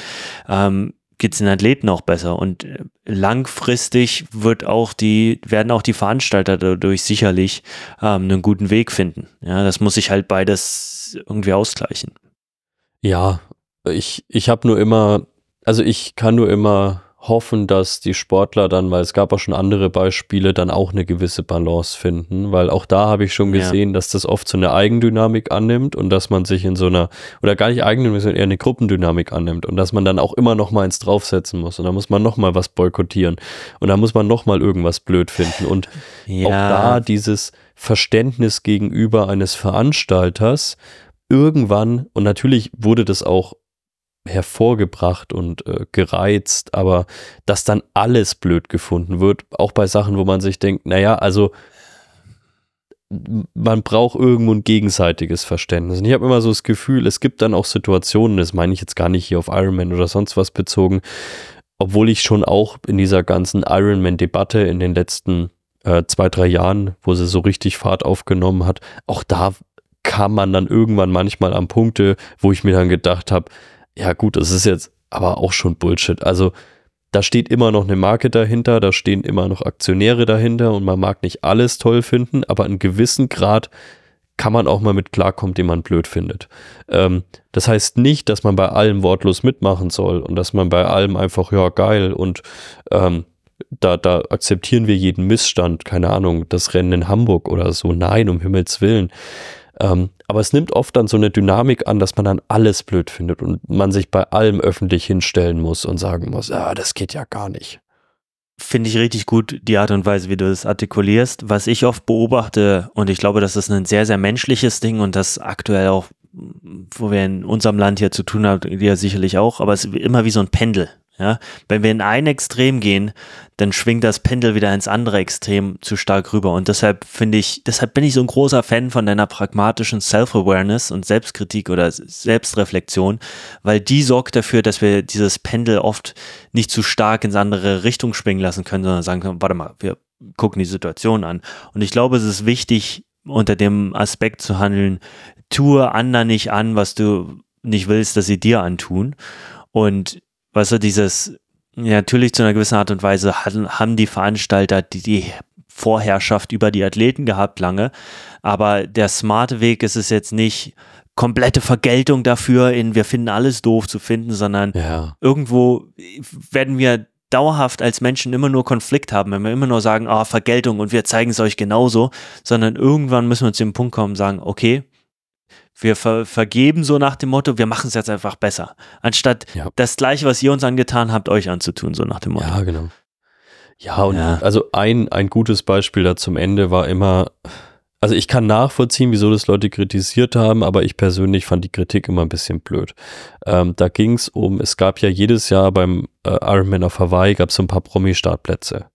ähm, geht es den Athleten auch besser. Und äh, langfristig wird auch die, werden auch die Veranstalter dadurch sicherlich ähm, einen guten Weg finden. Ja, das muss sich halt beides irgendwie ausgleichen. Ja, ich, ich habe nur immer, also ich kann nur immer hoffen, dass die Sportler dann, weil es gab auch schon andere Beispiele, dann auch eine gewisse Balance finden, weil auch da habe ich schon gesehen, ja. dass das oft so eine Eigendynamik annimmt und dass man sich in so einer, oder gar nicht Eigendynamik, sondern eher eine Gruppendynamik annimmt und dass man dann auch immer noch mal eins draufsetzen muss und da muss man noch mal was boykottieren und da muss man noch mal irgendwas blöd finden und ja. auch da dieses Verständnis gegenüber eines Veranstalters irgendwann, und natürlich wurde das auch hervorgebracht und äh, gereizt, aber dass dann alles blöd gefunden wird, auch bei Sachen, wo man sich denkt, naja, also man braucht irgendwo ein gegenseitiges Verständnis. Und ich habe immer so das Gefühl, es gibt dann auch Situationen, das meine ich jetzt gar nicht hier auf Ironman oder sonst was bezogen, obwohl ich schon auch in dieser ganzen Ironman-Debatte in den letzten äh, zwei, drei Jahren, wo sie so richtig Fahrt aufgenommen hat, auch da kam man dann irgendwann manchmal an Punkte, wo ich mir dann gedacht habe, ja gut, das ist jetzt aber auch schon Bullshit. Also da steht immer noch eine Marke dahinter, da stehen immer noch Aktionäre dahinter und man mag nicht alles toll finden, aber einen gewissen Grad kann man auch mal mit klarkommen, den man blöd findet. Ähm, das heißt nicht, dass man bei allem wortlos mitmachen soll und dass man bei allem einfach, ja, geil und ähm, da, da akzeptieren wir jeden Missstand, keine Ahnung, das Rennen in Hamburg oder so. Nein, um Himmels Willen. Ähm, aber es nimmt oft dann so eine Dynamik an, dass man dann alles blöd findet und man sich bei allem öffentlich hinstellen muss und sagen muss, ja, das geht ja gar nicht. Finde ich richtig gut, die Art und Weise, wie du das artikulierst. Was ich oft beobachte, und ich glaube, das ist ein sehr, sehr menschliches Ding und das aktuell auch, wo wir in unserem Land hier zu tun haben, ja sicherlich auch, aber es ist immer wie so ein Pendel. Ja, wenn wir in ein Extrem gehen, dann schwingt das Pendel wieder ins andere Extrem zu stark rüber. Und deshalb finde ich, deshalb bin ich so ein großer Fan von deiner pragmatischen Self-Awareness und Selbstkritik oder Selbstreflexion, weil die sorgt dafür, dass wir dieses Pendel oft nicht zu stark ins andere Richtung schwingen lassen können, sondern sagen können, warte mal, wir gucken die Situation an. Und ich glaube, es ist wichtig, unter dem Aspekt zu handeln, tue anderen nicht an, was du nicht willst, dass sie dir antun. Und weißt du, dieses, ja, natürlich zu einer gewissen Art und Weise haben die Veranstalter die, die Vorherrschaft über die Athleten gehabt lange, aber der smarte Weg ist es jetzt nicht, komplette Vergeltung dafür in wir finden alles doof zu finden, sondern ja. irgendwo werden wir dauerhaft als Menschen immer nur Konflikt haben, wenn wir immer nur sagen, ah, Vergeltung und wir zeigen es euch genauso, sondern irgendwann müssen wir zu dem Punkt kommen und sagen, okay, wir ver vergeben so nach dem Motto, wir machen es jetzt einfach besser. Anstatt ja. das Gleiche, was ihr uns angetan habt, euch anzutun, so nach dem Motto. Ja, genau. Ja, und ja. also ein, ein gutes Beispiel da zum Ende war immer, also ich kann nachvollziehen, wieso das Leute kritisiert haben, aber ich persönlich fand die Kritik immer ein bisschen blöd. Ähm, da ging es um, es gab ja jedes Jahr beim äh, Ironman auf Hawaii, gab es so ein paar Promi-Startplätze.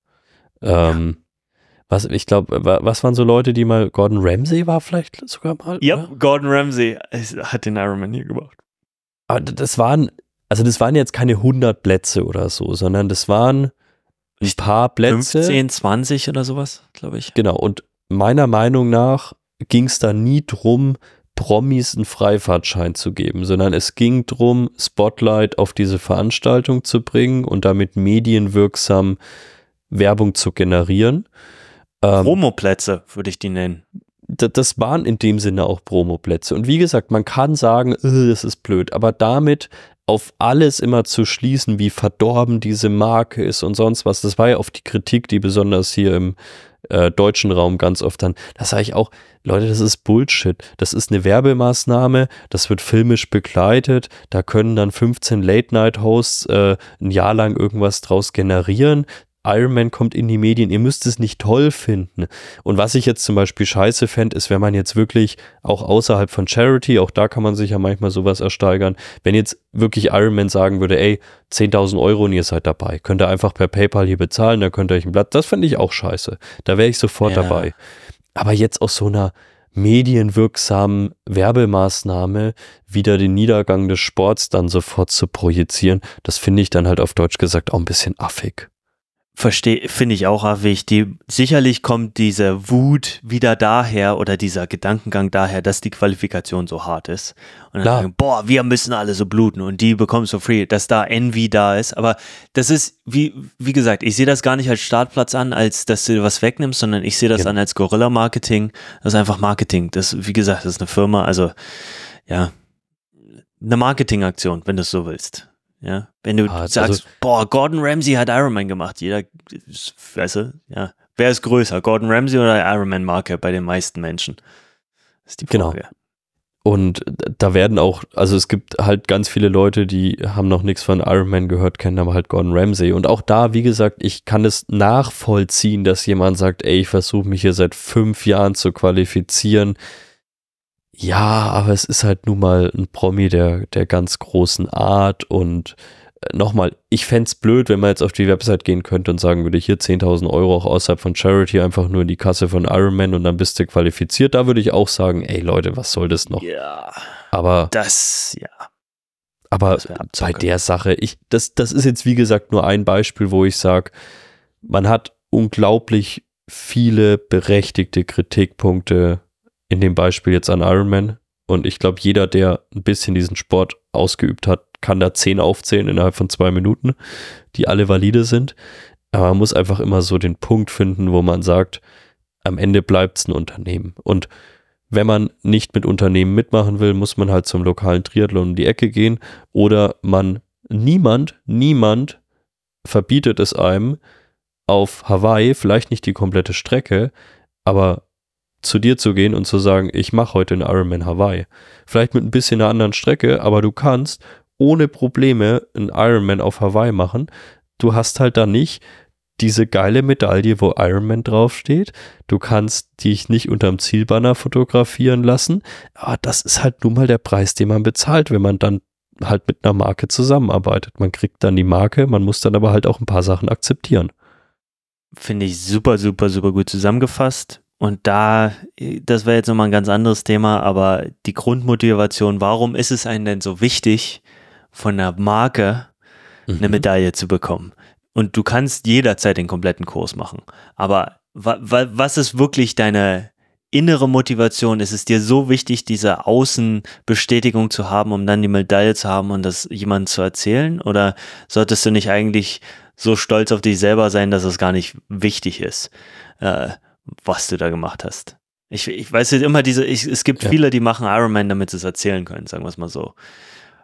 Ähm, ja was, ich glaube, was waren so Leute, die mal, Gordon Ramsay war vielleicht sogar mal? Ja, yep, Gordon Ramsay hat den Ironman hier gemacht. Aber das waren, also das waren jetzt keine 100 Plätze oder so, sondern das waren ein paar Plätze. 15, 20 oder sowas, glaube ich. Genau, und meiner Meinung nach ging es da nie drum, Promis einen Freifahrtschein zu geben, sondern es ging darum, Spotlight auf diese Veranstaltung zu bringen und damit medienwirksam Werbung zu generieren. Ähm, Promoplätze würde ich die nennen. Das waren in dem Sinne auch Promoplätze. Und wie gesagt, man kann sagen, äh, das ist blöd, aber damit auf alles immer zu schließen, wie verdorben diese Marke ist und sonst was, das war ja oft die Kritik, die besonders hier im äh, deutschen Raum ganz oft dann, da sage ich auch, Leute, das ist Bullshit. Das ist eine Werbemaßnahme, das wird filmisch begleitet, da können dann 15 Late-Night-Hosts äh, ein Jahr lang irgendwas draus generieren. Iron Man kommt in die Medien, ihr müsst es nicht toll finden. Und was ich jetzt zum Beispiel scheiße fände, ist, wenn man jetzt wirklich auch außerhalb von Charity, auch da kann man sich ja manchmal sowas ersteigern, wenn jetzt wirklich Iron Man sagen würde, ey, 10.000 Euro und ihr seid dabei, könnt ihr einfach per PayPal hier bezahlen, da könnt ihr euch ein Blatt, das fände ich auch scheiße. Da wäre ich sofort ja. dabei. Aber jetzt aus so einer medienwirksamen Werbemaßnahme wieder den Niedergang des Sports dann sofort zu projizieren, das finde ich dann halt auf Deutsch gesagt auch ein bisschen affig verstehe, finde ich auch wichtig. Sicherlich kommt diese Wut wieder daher oder dieser Gedankengang daher, dass die Qualifikation so hart ist. Und dann Klar. sagen, boah, wir müssen alle so bluten und die bekommen so free, dass da Envy da ist. Aber das ist, wie, wie gesagt, ich sehe das gar nicht als Startplatz an, als dass du was wegnimmst, sondern ich sehe das ja. an als Gorilla-Marketing. Das ist einfach Marketing. Das, wie gesagt, das ist eine Firma, also, ja, eine Marketingaktion, wenn du es so willst. Ja, wenn du ah, sagst, also, boah, Gordon Ramsay hat Iron Man gemacht, jeder, weißt du, ja, wer ist größer, Gordon Ramsay oder Iron Man Marke bei den meisten Menschen? Das ist die genau. Frage. Genau. Und da werden auch, also es gibt halt ganz viele Leute, die haben noch nichts von Iron Man gehört, kennen aber halt Gordon Ramsay. Und auch da, wie gesagt, ich kann es nachvollziehen, dass jemand sagt, ey, ich versuche mich hier seit fünf Jahren zu qualifizieren ja, aber es ist halt nun mal ein Promi der, der ganz großen Art und äh, nochmal, ich fände es blöd, wenn man jetzt auf die Website gehen könnte und sagen würde, hier 10.000 Euro auch außerhalb von Charity einfach nur in die Kasse von Ironman und dann bist du qualifiziert. Da würde ich auch sagen, ey Leute, was soll das noch? Ja. Aber. Das, ja. Aber bei der Sache, ich, das, das ist jetzt wie gesagt nur ein Beispiel, wo ich sage, man hat unglaublich viele berechtigte Kritikpunkte in dem Beispiel jetzt an Ironman. Und ich glaube, jeder, der ein bisschen diesen Sport ausgeübt hat, kann da zehn aufzählen innerhalb von zwei Minuten, die alle valide sind. Aber man muss einfach immer so den Punkt finden, wo man sagt, am Ende bleibt es ein Unternehmen. Und wenn man nicht mit Unternehmen mitmachen will, muss man halt zum lokalen Triathlon um die Ecke gehen. Oder man, niemand, niemand verbietet es einem, auf Hawaii, vielleicht nicht die komplette Strecke, aber zu dir zu gehen und zu sagen, ich mache heute einen Ironman Hawaii. Vielleicht mit ein bisschen einer anderen Strecke, aber du kannst ohne Probleme einen Ironman auf Hawaii machen. Du hast halt da nicht diese geile Medaille, wo Ironman draufsteht. Du kannst dich nicht unterm Zielbanner fotografieren lassen. Aber das ist halt nun mal der Preis, den man bezahlt, wenn man dann halt mit einer Marke zusammenarbeitet. Man kriegt dann die Marke, man muss dann aber halt auch ein paar Sachen akzeptieren. Finde ich super, super, super gut zusammengefasst. Und da, das wäre jetzt nochmal ein ganz anderes Thema, aber die Grundmotivation, warum ist es einem denn so wichtig, von der Marke eine mhm. Medaille zu bekommen? Und du kannst jederzeit den kompletten Kurs machen. Aber wa wa was ist wirklich deine innere Motivation? Ist es dir so wichtig, diese Außenbestätigung zu haben, um dann die Medaille zu haben und das jemandem zu erzählen? Oder solltest du nicht eigentlich so stolz auf dich selber sein, dass es gar nicht wichtig ist? Äh, was du da gemacht hast. Ich, ich weiß jetzt immer diese, ich, es gibt ja. viele, die machen Ironman, damit sie es erzählen können, sagen wir es mal so.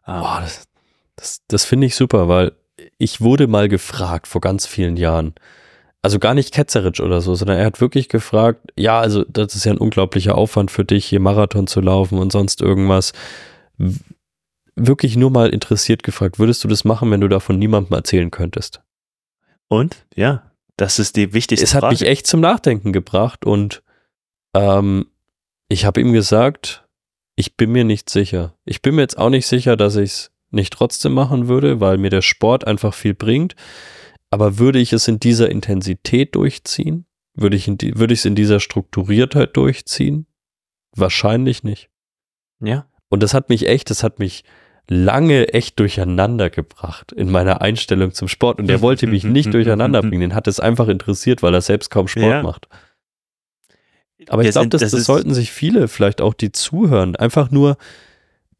Um, Boah, das, das, das finde ich super, weil ich wurde mal gefragt vor ganz vielen Jahren, also gar nicht ketzerisch oder so, sondern er hat wirklich gefragt, ja, also das ist ja ein unglaublicher Aufwand für dich, hier Marathon zu laufen und sonst irgendwas. Wirklich nur mal interessiert gefragt, würdest du das machen, wenn du davon niemandem erzählen könntest? Und? Ja, das ist die wichtigste Es hat Frage. mich echt zum Nachdenken gebracht und ähm, ich habe ihm gesagt, ich bin mir nicht sicher. Ich bin mir jetzt auch nicht sicher, dass ich es nicht trotzdem machen würde, weil mir der Sport einfach viel bringt. Aber würde ich es in dieser Intensität durchziehen? Würde ich, die, würde ich es in dieser Strukturiertheit durchziehen? Wahrscheinlich nicht. Ja. Und das hat mich echt, das hat mich lange echt durcheinander gebracht in meiner Einstellung zum Sport. Und der [laughs] wollte mich nicht durcheinander bringen. Den hat es einfach interessiert, weil er selbst kaum Sport ja. macht. Aber ich glaube, das, das, das sollten sich viele, vielleicht auch die zuhören, einfach nur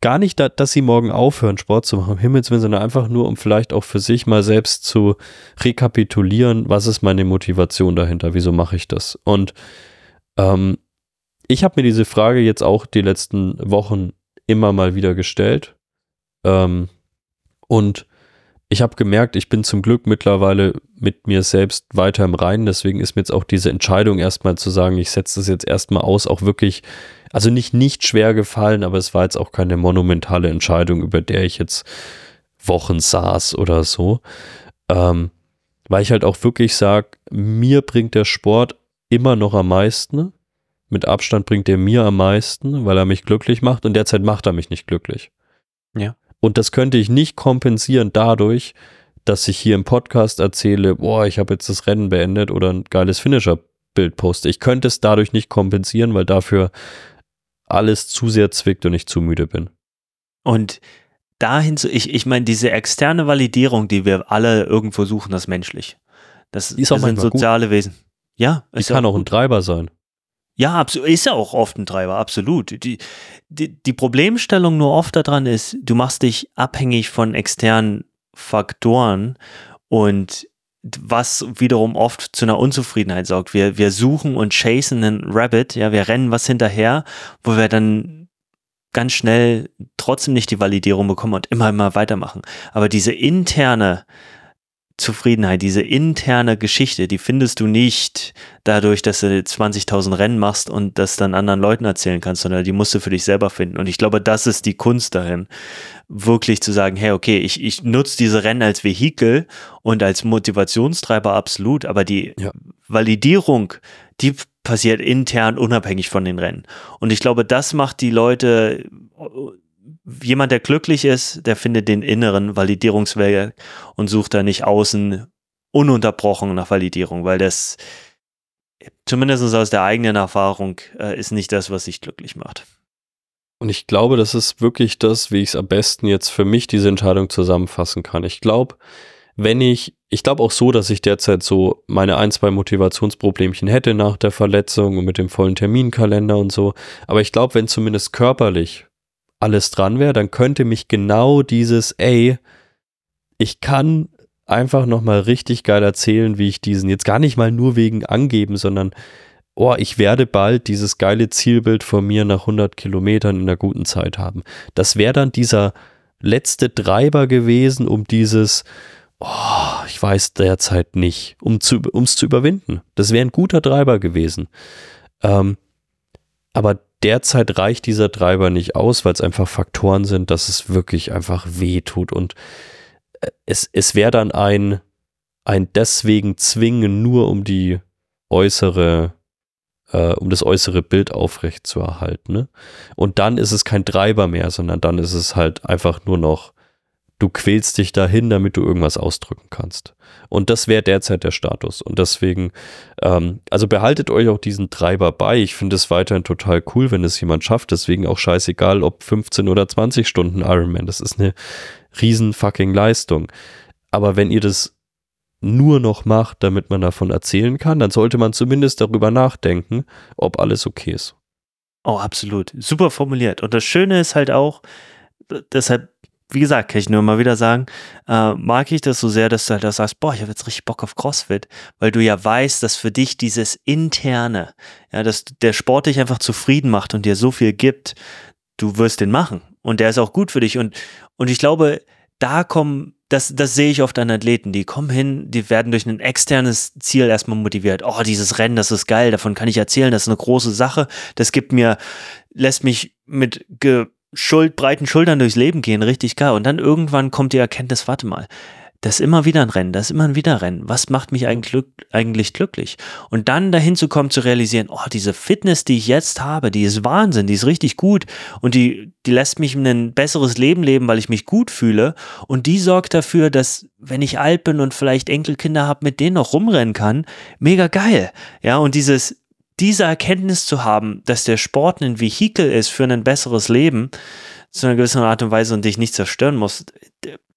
gar nicht, da, dass sie morgen aufhören, Sport zu machen, im Himmels Willen, sondern einfach nur, um vielleicht auch für sich mal selbst zu rekapitulieren, was ist meine Motivation dahinter, wieso mache ich das? Und ähm, ich habe mir diese Frage jetzt auch die letzten Wochen immer mal wieder gestellt ähm, und ich habe gemerkt, ich bin zum Glück mittlerweile mit mir selbst weiter im Reinen. Deswegen ist mir jetzt auch diese Entscheidung erstmal zu sagen, ich setze das jetzt erstmal aus, auch wirklich, also nicht nicht schwer gefallen, aber es war jetzt auch keine monumentale Entscheidung, über der ich jetzt Wochen saß oder so. Ähm, weil ich halt auch wirklich sage, mir bringt der Sport immer noch am meisten. Mit Abstand bringt er mir am meisten, weil er mich glücklich macht und derzeit macht er mich nicht glücklich. Ja. Und das könnte ich nicht kompensieren dadurch, dass ich hier im Podcast erzähle, boah, ich habe jetzt das Rennen beendet oder ein geiles Finisher-Bild poste. Ich könnte es dadurch nicht kompensieren, weil dafür alles zu sehr zwickt und ich zu müde bin. Und dahin zu, ich, ich meine, diese externe Validierung, die wir alle irgendwo suchen, das menschlich. Das, ist auch das sind soziale gut. Wesen. Ja, es kann auch, auch ein Treiber sein. Ja, ist ja auch oft ein Treiber, absolut. Die, die, die Problemstellung nur oft daran ist, du machst dich abhängig von externen Faktoren und was wiederum oft zu einer Unzufriedenheit sorgt. Wir, wir suchen und chasen einen Rabbit, ja, wir rennen was hinterher, wo wir dann ganz schnell trotzdem nicht die Validierung bekommen und immer, immer weitermachen. Aber diese interne Zufriedenheit, diese interne Geschichte, die findest du nicht dadurch, dass du 20.000 Rennen machst und das dann anderen Leuten erzählen kannst, sondern die musst du für dich selber finden. Und ich glaube, das ist die Kunst dahin, wirklich zu sagen, hey, okay, ich, ich nutze diese Rennen als Vehikel und als Motivationstreiber absolut, aber die ja. Validierung, die passiert intern unabhängig von den Rennen. Und ich glaube, das macht die Leute jemand, der glücklich ist, der findet den inneren Validierungsweg und sucht da nicht außen ununterbrochen nach Validierung, weil das zumindest aus der eigenen Erfahrung äh, ist nicht das, was sich glücklich macht. Und ich glaube, das ist wirklich das, wie ich es am besten jetzt für mich diese Entscheidung zusammenfassen kann. Ich glaube, wenn ich, ich glaube auch so, dass ich derzeit so meine ein, zwei Motivationsproblemchen hätte nach der Verletzung und mit dem vollen Terminkalender und so. Aber ich glaube, wenn zumindest körperlich alles dran wäre, dann könnte mich genau dieses, ey, ich kann einfach nochmal richtig geil erzählen, wie ich diesen, jetzt gar nicht mal nur wegen angeben, sondern, oh, ich werde bald dieses geile Zielbild von mir nach 100 Kilometern in einer guten Zeit haben. Das wäre dann dieser letzte Treiber gewesen, um dieses, oh, ich weiß derzeit nicht, um es zu, zu überwinden. Das wäre ein guter Treiber gewesen. Ähm, aber derzeit reicht dieser Treiber nicht aus, weil es einfach Faktoren sind, dass es wirklich einfach weh tut. Und äh, es, es wäre dann ein, ein deswegen zwingen, nur um die äußere, äh, um das äußere Bild aufrecht zu erhalten. Ne? Und dann ist es kein Treiber mehr, sondern dann ist es halt einfach nur noch du quälst dich dahin, damit du irgendwas ausdrücken kannst. Und das wäre derzeit der Status. Und deswegen, ähm, also behaltet euch auch diesen Treiber bei. Ich finde es weiterhin total cool, wenn es jemand schafft. Deswegen auch scheißegal, ob 15 oder 20 Stunden Ironman. Das ist eine riesen fucking Leistung. Aber wenn ihr das nur noch macht, damit man davon erzählen kann, dann sollte man zumindest darüber nachdenken, ob alles okay ist. Oh, absolut. Super formuliert. Und das Schöne ist halt auch, deshalb wie gesagt, kann ich nur mal wieder sagen, äh, mag ich das so sehr, dass du halt auch sagst, boah, ich habe jetzt richtig Bock auf CrossFit, weil du ja weißt, dass für dich dieses interne, ja, dass der Sport dich einfach zufrieden macht und dir so viel gibt, du wirst den machen und der ist auch gut für dich und und ich glaube, da kommen das, das sehe ich oft an Athleten, die kommen hin, die werden durch ein externes Ziel erstmal motiviert. Oh, dieses Rennen, das ist geil, davon kann ich erzählen, das ist eine große Sache. Das gibt mir, lässt mich mit ge Schuld, breiten Schultern durchs Leben gehen, richtig geil. Und dann irgendwann kommt die Erkenntnis, warte mal, das ist immer wieder ein Rennen, das ist immer ein Wiederrennen. Was macht mich eigentlich, eigentlich glücklich? Und dann dahin zu kommen, zu realisieren, oh, diese Fitness, die ich jetzt habe, die ist Wahnsinn, die ist richtig gut und die, die lässt mich ein besseres Leben leben, weil ich mich gut fühle. Und die sorgt dafür, dass, wenn ich alt bin und vielleicht Enkelkinder habe, mit denen noch rumrennen kann, mega geil. Ja, und dieses, diese Erkenntnis zu haben, dass der Sport ein Vehikel ist für ein besseres Leben, zu einer gewissen Art und Weise und dich nicht zerstören muss,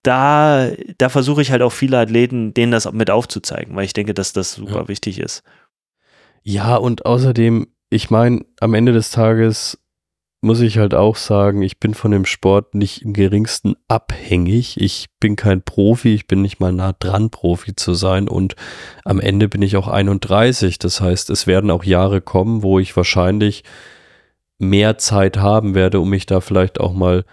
da, da versuche ich halt auch viele Athleten, denen das mit aufzuzeigen, weil ich denke, dass das super ja. wichtig ist. Ja, und außerdem, ich meine, am Ende des Tages muss ich halt auch sagen, ich bin von dem Sport nicht im geringsten abhängig. Ich bin kein Profi, ich bin nicht mal nah dran, Profi zu sein. Und am Ende bin ich auch 31. Das heißt, es werden auch Jahre kommen, wo ich wahrscheinlich mehr Zeit haben werde, um mich da vielleicht auch mal.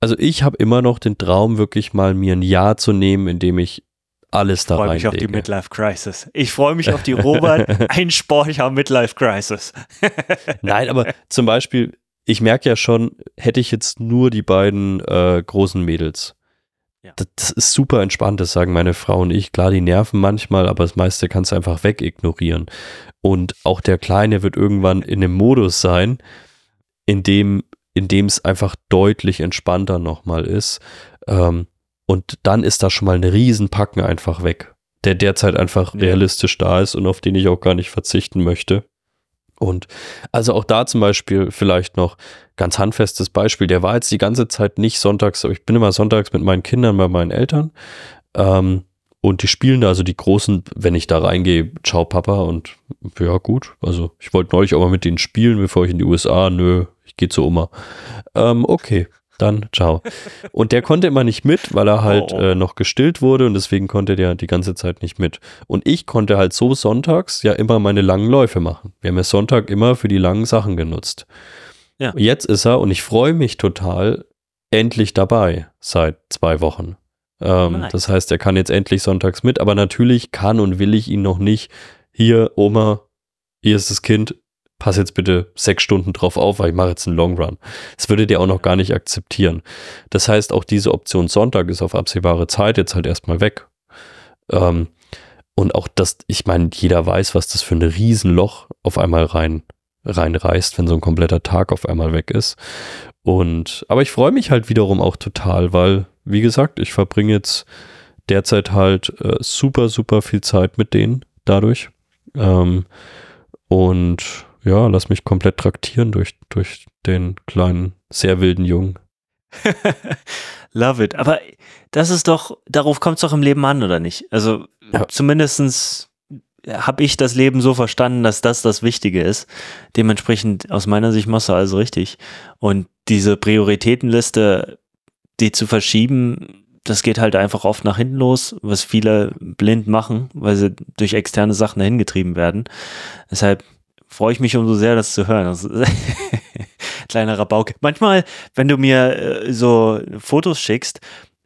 Also ich habe immer noch den Traum, wirklich mal mir ein Jahr zu nehmen, in dem ich alles da rein. Ich freue mich auf die Midlife Crisis. Ich freue mich auf die Robert, [laughs] ein Sportler Midlife Crisis. [laughs] Nein, aber zum Beispiel, ich merke ja schon, hätte ich jetzt nur die beiden äh, großen Mädels. Ja. Das, das, ist super entspannt, das sagen meine Frau und ich. Klar, die nerven manchmal, aber das meiste kannst du einfach wegignorieren. Und auch der Kleine wird irgendwann in einem Modus sein, in dem in dem es einfach deutlich entspannter nochmal ist. Ähm, und dann ist da schon mal ein Riesenpacken einfach weg, der derzeit einfach ja. realistisch da ist und auf den ich auch gar nicht verzichten möchte. Und also auch da zum Beispiel vielleicht noch ganz handfestes Beispiel. Der war jetzt die ganze Zeit nicht sonntags, aber ich bin immer sonntags mit meinen Kindern bei meinen Eltern. Ähm, und die spielen da, also die Großen, wenn ich da reingehe, ciao Papa und ja gut. Also ich wollte neulich auch mal mit denen spielen, bevor ich in die USA, nö, ich gehe zu Oma. Ähm, okay, dann ciao. Und der konnte immer nicht mit, weil er halt oh. äh, noch gestillt wurde und deswegen konnte der die ganze Zeit nicht mit. Und ich konnte halt so sonntags ja immer meine langen Läufe machen. Wir haben ja Sonntag immer für die langen Sachen genutzt. Ja. Jetzt ist er, und ich freue mich total, endlich dabei seit zwei Wochen. Ähm, nice. Das heißt, er kann jetzt endlich sonntags mit, aber natürlich kann und will ich ihn noch nicht. Hier, Oma, hier ist das Kind, pass jetzt bitte sechs Stunden drauf auf, weil ich mache jetzt einen Long Run. Das würde der auch noch gar nicht akzeptieren. Das heißt, auch diese Option Sonntag ist auf absehbare Zeit jetzt halt erstmal weg. Ähm, und auch das, ich meine, jeder weiß, was das für ein Riesenloch auf einmal rein reinreißt, wenn so ein kompletter Tag auf einmal weg ist. Und aber ich freue mich halt wiederum auch total, weil, wie gesagt, ich verbringe jetzt derzeit halt äh, super, super viel Zeit mit denen dadurch. Ähm, und ja, lass mich komplett traktieren durch, durch den kleinen, sehr wilden Jungen. [laughs] Love it. Aber das ist doch, darauf kommt es doch im Leben an, oder nicht? Also ja. zumindestens habe ich das Leben so verstanden, dass das das Wichtige ist. Dementsprechend aus meiner Sicht machst du also richtig. Und diese Prioritätenliste, die zu verschieben, das geht halt einfach oft nach hinten los, was viele blind machen, weil sie durch externe Sachen dahin getrieben werden. Deshalb freue ich mich umso sehr, das zu hören. Das [laughs] kleiner Rabauke. Manchmal, wenn du mir äh, so Fotos schickst,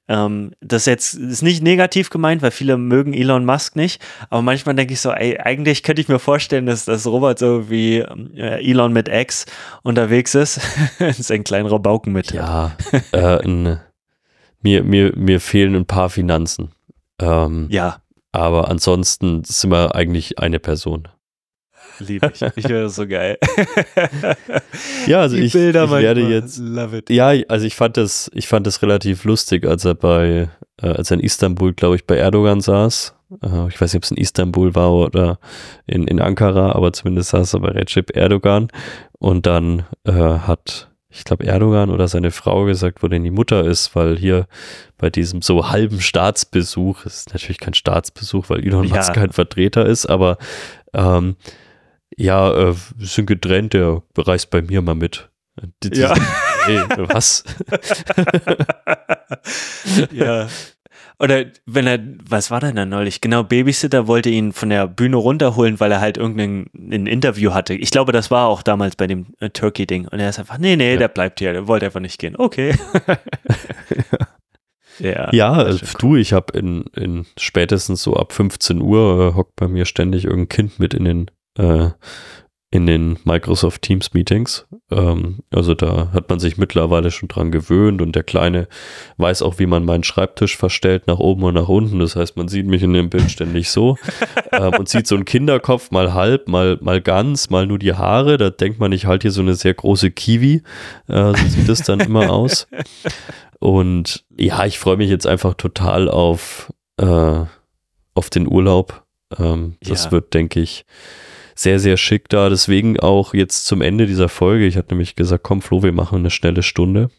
Ähm, das jetzt ist nicht negativ gemeint, weil viele mögen Elon Musk nicht. Aber manchmal denke ich so, ey, eigentlich könnte ich mir vorstellen, dass, dass Robert so wie äh, Elon mit X unterwegs ist. [laughs] das ist ein kleiner Rabauken mit. Ja, äh, ein, mir, mir, mir fehlen ein paar Finanzen. Ähm, ja. Aber ansonsten sind wir eigentlich eine Person. Liebe ich. Ich finde das so geil. [laughs] ja, also Die ich, Bilder ich werde jetzt. Love it. Ja, also ich fand das, ich fand das relativ lustig, als er bei, äh, als er in Istanbul, glaube ich, bei Erdogan saß. Äh, ich weiß nicht, ob es in Istanbul war oder in, in Ankara, aber zumindest saß er bei Recep Erdogan. Und dann äh, hat ich glaube, Erdogan oder seine Frau gesagt, wo denn die Mutter ist, weil hier bei diesem so halben Staatsbesuch, es ist natürlich kein Staatsbesuch, weil Elon ja. Musk kein Vertreter ist, aber ähm, ja, äh, wir sind getrennt, der reist bei mir mal mit. Die, ja. Ey, was? [laughs] ja. Oder wenn er, was war denn da neulich? Genau, Babysitter wollte ihn von der Bühne runterholen, weil er halt irgendein ein Interview hatte. Ich glaube, das war auch damals bei dem äh, Turkey-Ding. Und er ist einfach, nee, nee, ja. der bleibt hier, der wollte einfach nicht gehen. Okay. [laughs] ja, ja äh, du, ich habe in, in spätestens so ab 15 Uhr äh, hockt bei mir ständig irgendein Kind mit in den äh, in den Microsoft Teams Meetings. Ähm, also da hat man sich mittlerweile schon dran gewöhnt und der Kleine weiß auch, wie man meinen Schreibtisch verstellt nach oben und nach unten. Das heißt, man sieht mich in dem Bild ständig so [laughs] ähm, und sieht so einen Kinderkopf mal halb, mal, mal ganz, mal nur die Haare. Da denkt man, ich halte hier so eine sehr große Kiwi. Äh, so sieht das dann immer aus. Und ja, ich freue mich jetzt einfach total auf, äh, auf den Urlaub. Ähm, das ja. wird, denke ich, sehr, sehr schick da. Deswegen auch jetzt zum Ende dieser Folge. Ich hatte nämlich gesagt, komm Flo, wir machen eine schnelle Stunde.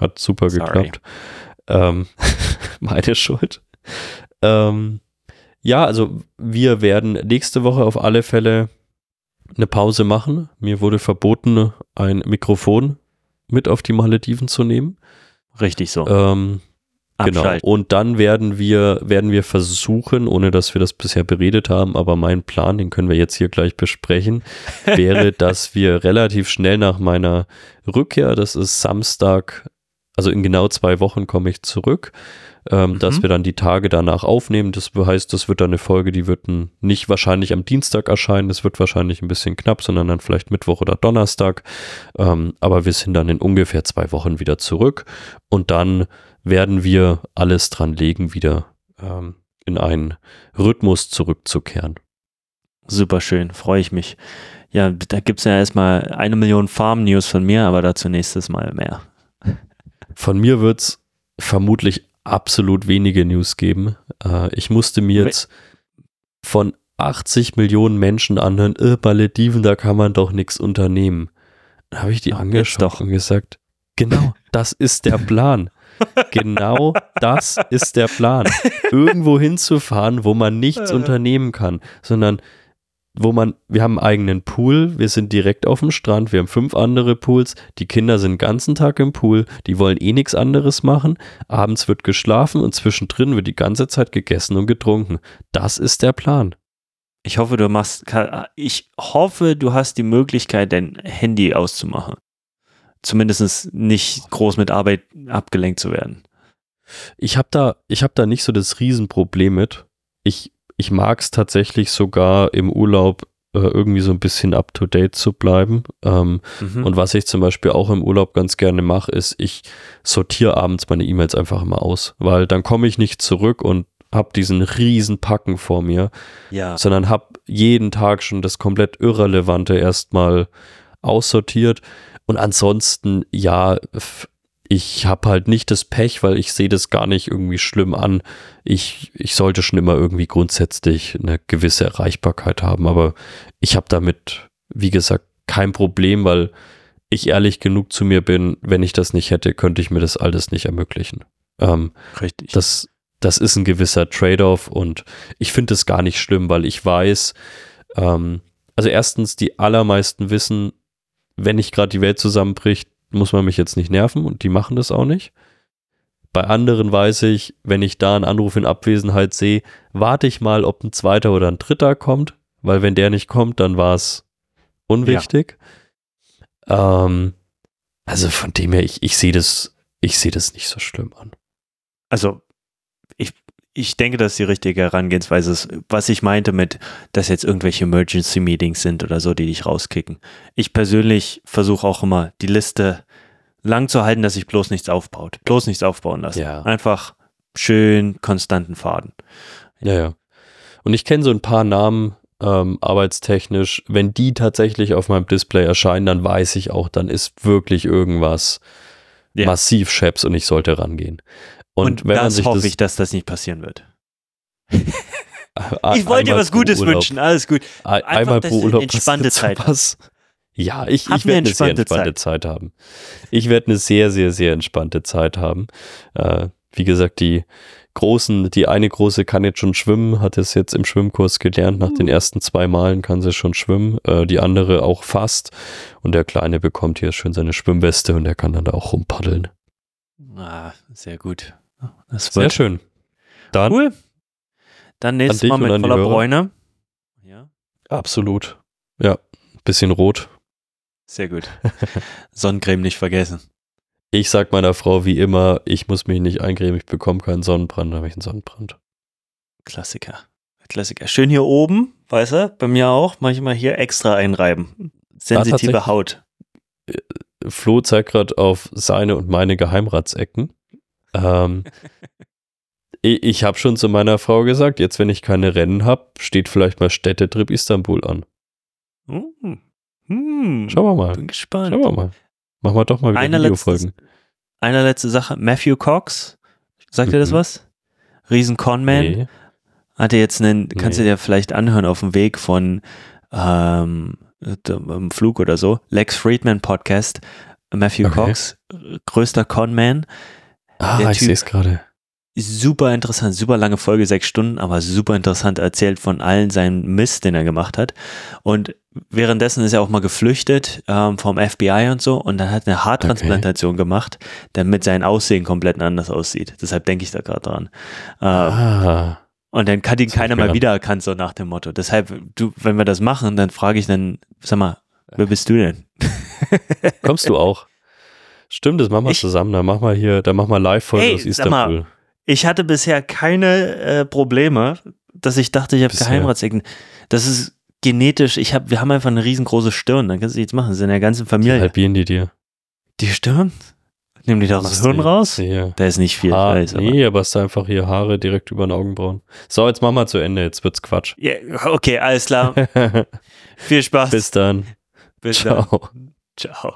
Hat super Sorry. geklappt. Ähm, [laughs] meine Schuld. Ähm, ja, also wir werden nächste Woche auf alle Fälle eine Pause machen. Mir wurde verboten, ein Mikrofon mit auf die Malediven zu nehmen. Richtig so. Ähm, Genau. Und dann werden wir, werden wir versuchen, ohne dass wir das bisher beredet haben, aber mein Plan, den können wir jetzt hier gleich besprechen, [laughs] wäre, dass wir relativ schnell nach meiner Rückkehr, das ist Samstag, also in genau zwei Wochen komme ich zurück, ähm, mhm. dass wir dann die Tage danach aufnehmen. Das heißt, das wird dann eine Folge, die wird nicht wahrscheinlich am Dienstag erscheinen, das wird wahrscheinlich ein bisschen knapp, sondern dann vielleicht Mittwoch oder Donnerstag. Ähm, aber wir sind dann in ungefähr zwei Wochen wieder zurück und dann werden wir alles dran legen, wieder ähm, in einen Rhythmus zurückzukehren. Super schön, freue ich mich. Ja, da gibt es ja erstmal eine Million Farm-News von mir, aber dazu nächstes Mal mehr. Von mir wird es vermutlich absolut wenige News geben. Äh, ich musste mir jetzt von 80 Millionen Menschen anhören, äh, Malediven, da kann man doch nichts unternehmen. Da habe ich die angeschaut und gesagt, genau, das ist der Plan. Genau das ist der Plan. Irgendwo hinzufahren, wo man nichts unternehmen kann, sondern wo man, wir haben einen eigenen Pool, wir sind direkt auf dem Strand, wir haben fünf andere Pools, die Kinder sind den ganzen Tag im Pool, die wollen eh nichts anderes machen, abends wird geschlafen und zwischendrin wird die ganze Zeit gegessen und getrunken. Das ist der Plan. Ich hoffe, du machst, ich hoffe, du hast die Möglichkeit, dein Handy auszumachen zumindest nicht groß mit Arbeit abgelenkt zu werden. Ich habe da, ich habe da nicht so das Riesenproblem mit. Ich, ich mag es tatsächlich sogar im Urlaub äh, irgendwie so ein bisschen up to date zu bleiben. Ähm, mhm. Und was ich zum Beispiel auch im Urlaub ganz gerne mache, ist, ich sortiere abends meine E-Mails einfach immer aus, weil dann komme ich nicht zurück und habe diesen riesen Packen vor mir, ja. sondern habe jeden Tag schon das komplett Irrelevante erstmal aussortiert und ansonsten, ja, ich habe halt nicht das Pech, weil ich sehe das gar nicht irgendwie schlimm an. Ich, ich sollte schon immer irgendwie grundsätzlich eine gewisse Erreichbarkeit haben, aber ich habe damit, wie gesagt, kein Problem, weil ich ehrlich genug zu mir bin, wenn ich das nicht hätte, könnte ich mir das alles nicht ermöglichen. Ähm, Richtig. Das, das ist ein gewisser Trade-off und ich finde es gar nicht schlimm, weil ich weiß, ähm, also erstens, die allermeisten wissen, wenn nicht gerade die Welt zusammenbricht, muss man mich jetzt nicht nerven und die machen das auch nicht. Bei anderen weiß ich, wenn ich da einen Anruf in Abwesenheit sehe, warte ich mal, ob ein zweiter oder ein dritter kommt, weil wenn der nicht kommt, dann war es unwichtig. Ja. Ähm, also von dem her, ich, ich sehe das, ich sehe das nicht so schlimm an. also ich, denke, dass die richtige Herangehensweise ist, was ich meinte mit, dass jetzt irgendwelche Emergency Meetings sind oder so, die dich rauskicken. Ich persönlich versuche auch immer, die Liste lang zu halten, dass sich bloß nichts aufbaut. Bloß nichts aufbauen lassen. Ja. Einfach schön konstanten Faden. Ja, ja. Und ich kenne so ein paar Namen, ähm, arbeitstechnisch. Wenn die tatsächlich auf meinem Display erscheinen, dann weiß ich auch, dann ist wirklich irgendwas Ja. massiv scheps und ich sollte rangehen. Und, Und, das hoffe das, ich, dass das nicht passieren wird. [laughs] Ich wollte dir was Gutes Urlaub, wünschen, alles gut. ein- Einfach, einmal pro du eine Urlaub entspannte Zeit sowas. Ja, ich, ich werde eine sehr entspannte entspannte Zeit. haben. Ich werde eine sehr, sehr, sehr entspannte Zeit haben. Äh, wie gesagt, die großen, die eine große kann jetzt schon schwimmen, hat es jetzt im Schwimmkurs gelernt. Nach den ersten zwei Malen kann sie schon schwimmen. Äh, die andere auch fast. Und der Kleine bekommt hier schön seine Schwimmweste und der kann dann da auch rumpaddeln. Ah, sehr gut. Das Sehr schön. Dann cool. Dann nächstes Mal mit voller. Bräune. Ja, absolut. Ja, bisschen rot. sehr gut. [laughs] Sonnencreme nicht vergessen. Ich sag meiner Frau wie immer, ich muss mich nicht eincremen, ich bekomme keinen Sonnenbrand, dann habe ich einen Sonnenbrand. Klassiker. Klassiker. Schön hier oben, weißt du, bei mir auch, manchmal hier extra einreiben. Sensitive. Haut. Flo zeigt gerade auf seine und meine Geheimratsecken. Ähm, ich ich habe schon zu meiner Frau gesagt, jetzt wenn ich keine Rennen habe, steht vielleicht mal Städtetrip Istanbul an. Hm. Hm. Schauen wir mal. Bin gespannt. Schauen wir mal. Machen wir doch mal wieder Eine Videofolgen. Eine letzte Sache. Matthew Cox. Sagt dir das Mhm. was? Riesen Conman. Nee. Hatte jetzt einen, kannst du Nee. dir vielleicht anhören auf dem Weg von ähm, im Flug oder so. Lex Friedman Podcast. Matthew Okay. Cox, größter Conman. Ah, Der ich sehe es gerade. Super interessant, super lange Folge, sechs Stunden, aber super interessant erzählt von allen seinen Mist, den er gemacht hat. Und währenddessen ist er auch mal geflüchtet ähm, vom FBI und so und dann hat er eine Haartransplantation gemacht, damit sein Aussehen komplett anders aussieht. Deshalb denke ich da gerade dran. Äh, Ah, Und dann hat ihn Das keiner an. wiedererkannt, so nach dem Motto. Deshalb, du, wenn wir das machen, dann frage ich dann, sag mal, wer bist du denn? kommst du auch? Stimmt, das machen wir Ich- zusammen. Dann machen wir hier, dann machen wir Live-Folge Hey, aus sag mal, Istanbul. Ich hatte bisher keine äh, Probleme, dass ich dachte, ich habe. Geheimratsecken. Das ist genetisch, ich hab, wir haben einfach eine riesengroße Stirn. Dann kannst du nichts machen. Das ist in der ganzen Die Familie. halbieren die dir. Die Stirn? Nimm die doch das Hirn raus? Ja. Da ist nicht viel. Haar, weiß, aber- nee, aber es ist einfach hier Haare direkt über den Augenbrauen. So, jetzt machen wir zu Ende. Jetzt wird's Quatsch. Ja, okay, alles klar. [laughs] Viel Spaß. Bis dann. Bis dann. Ciao. Ciao.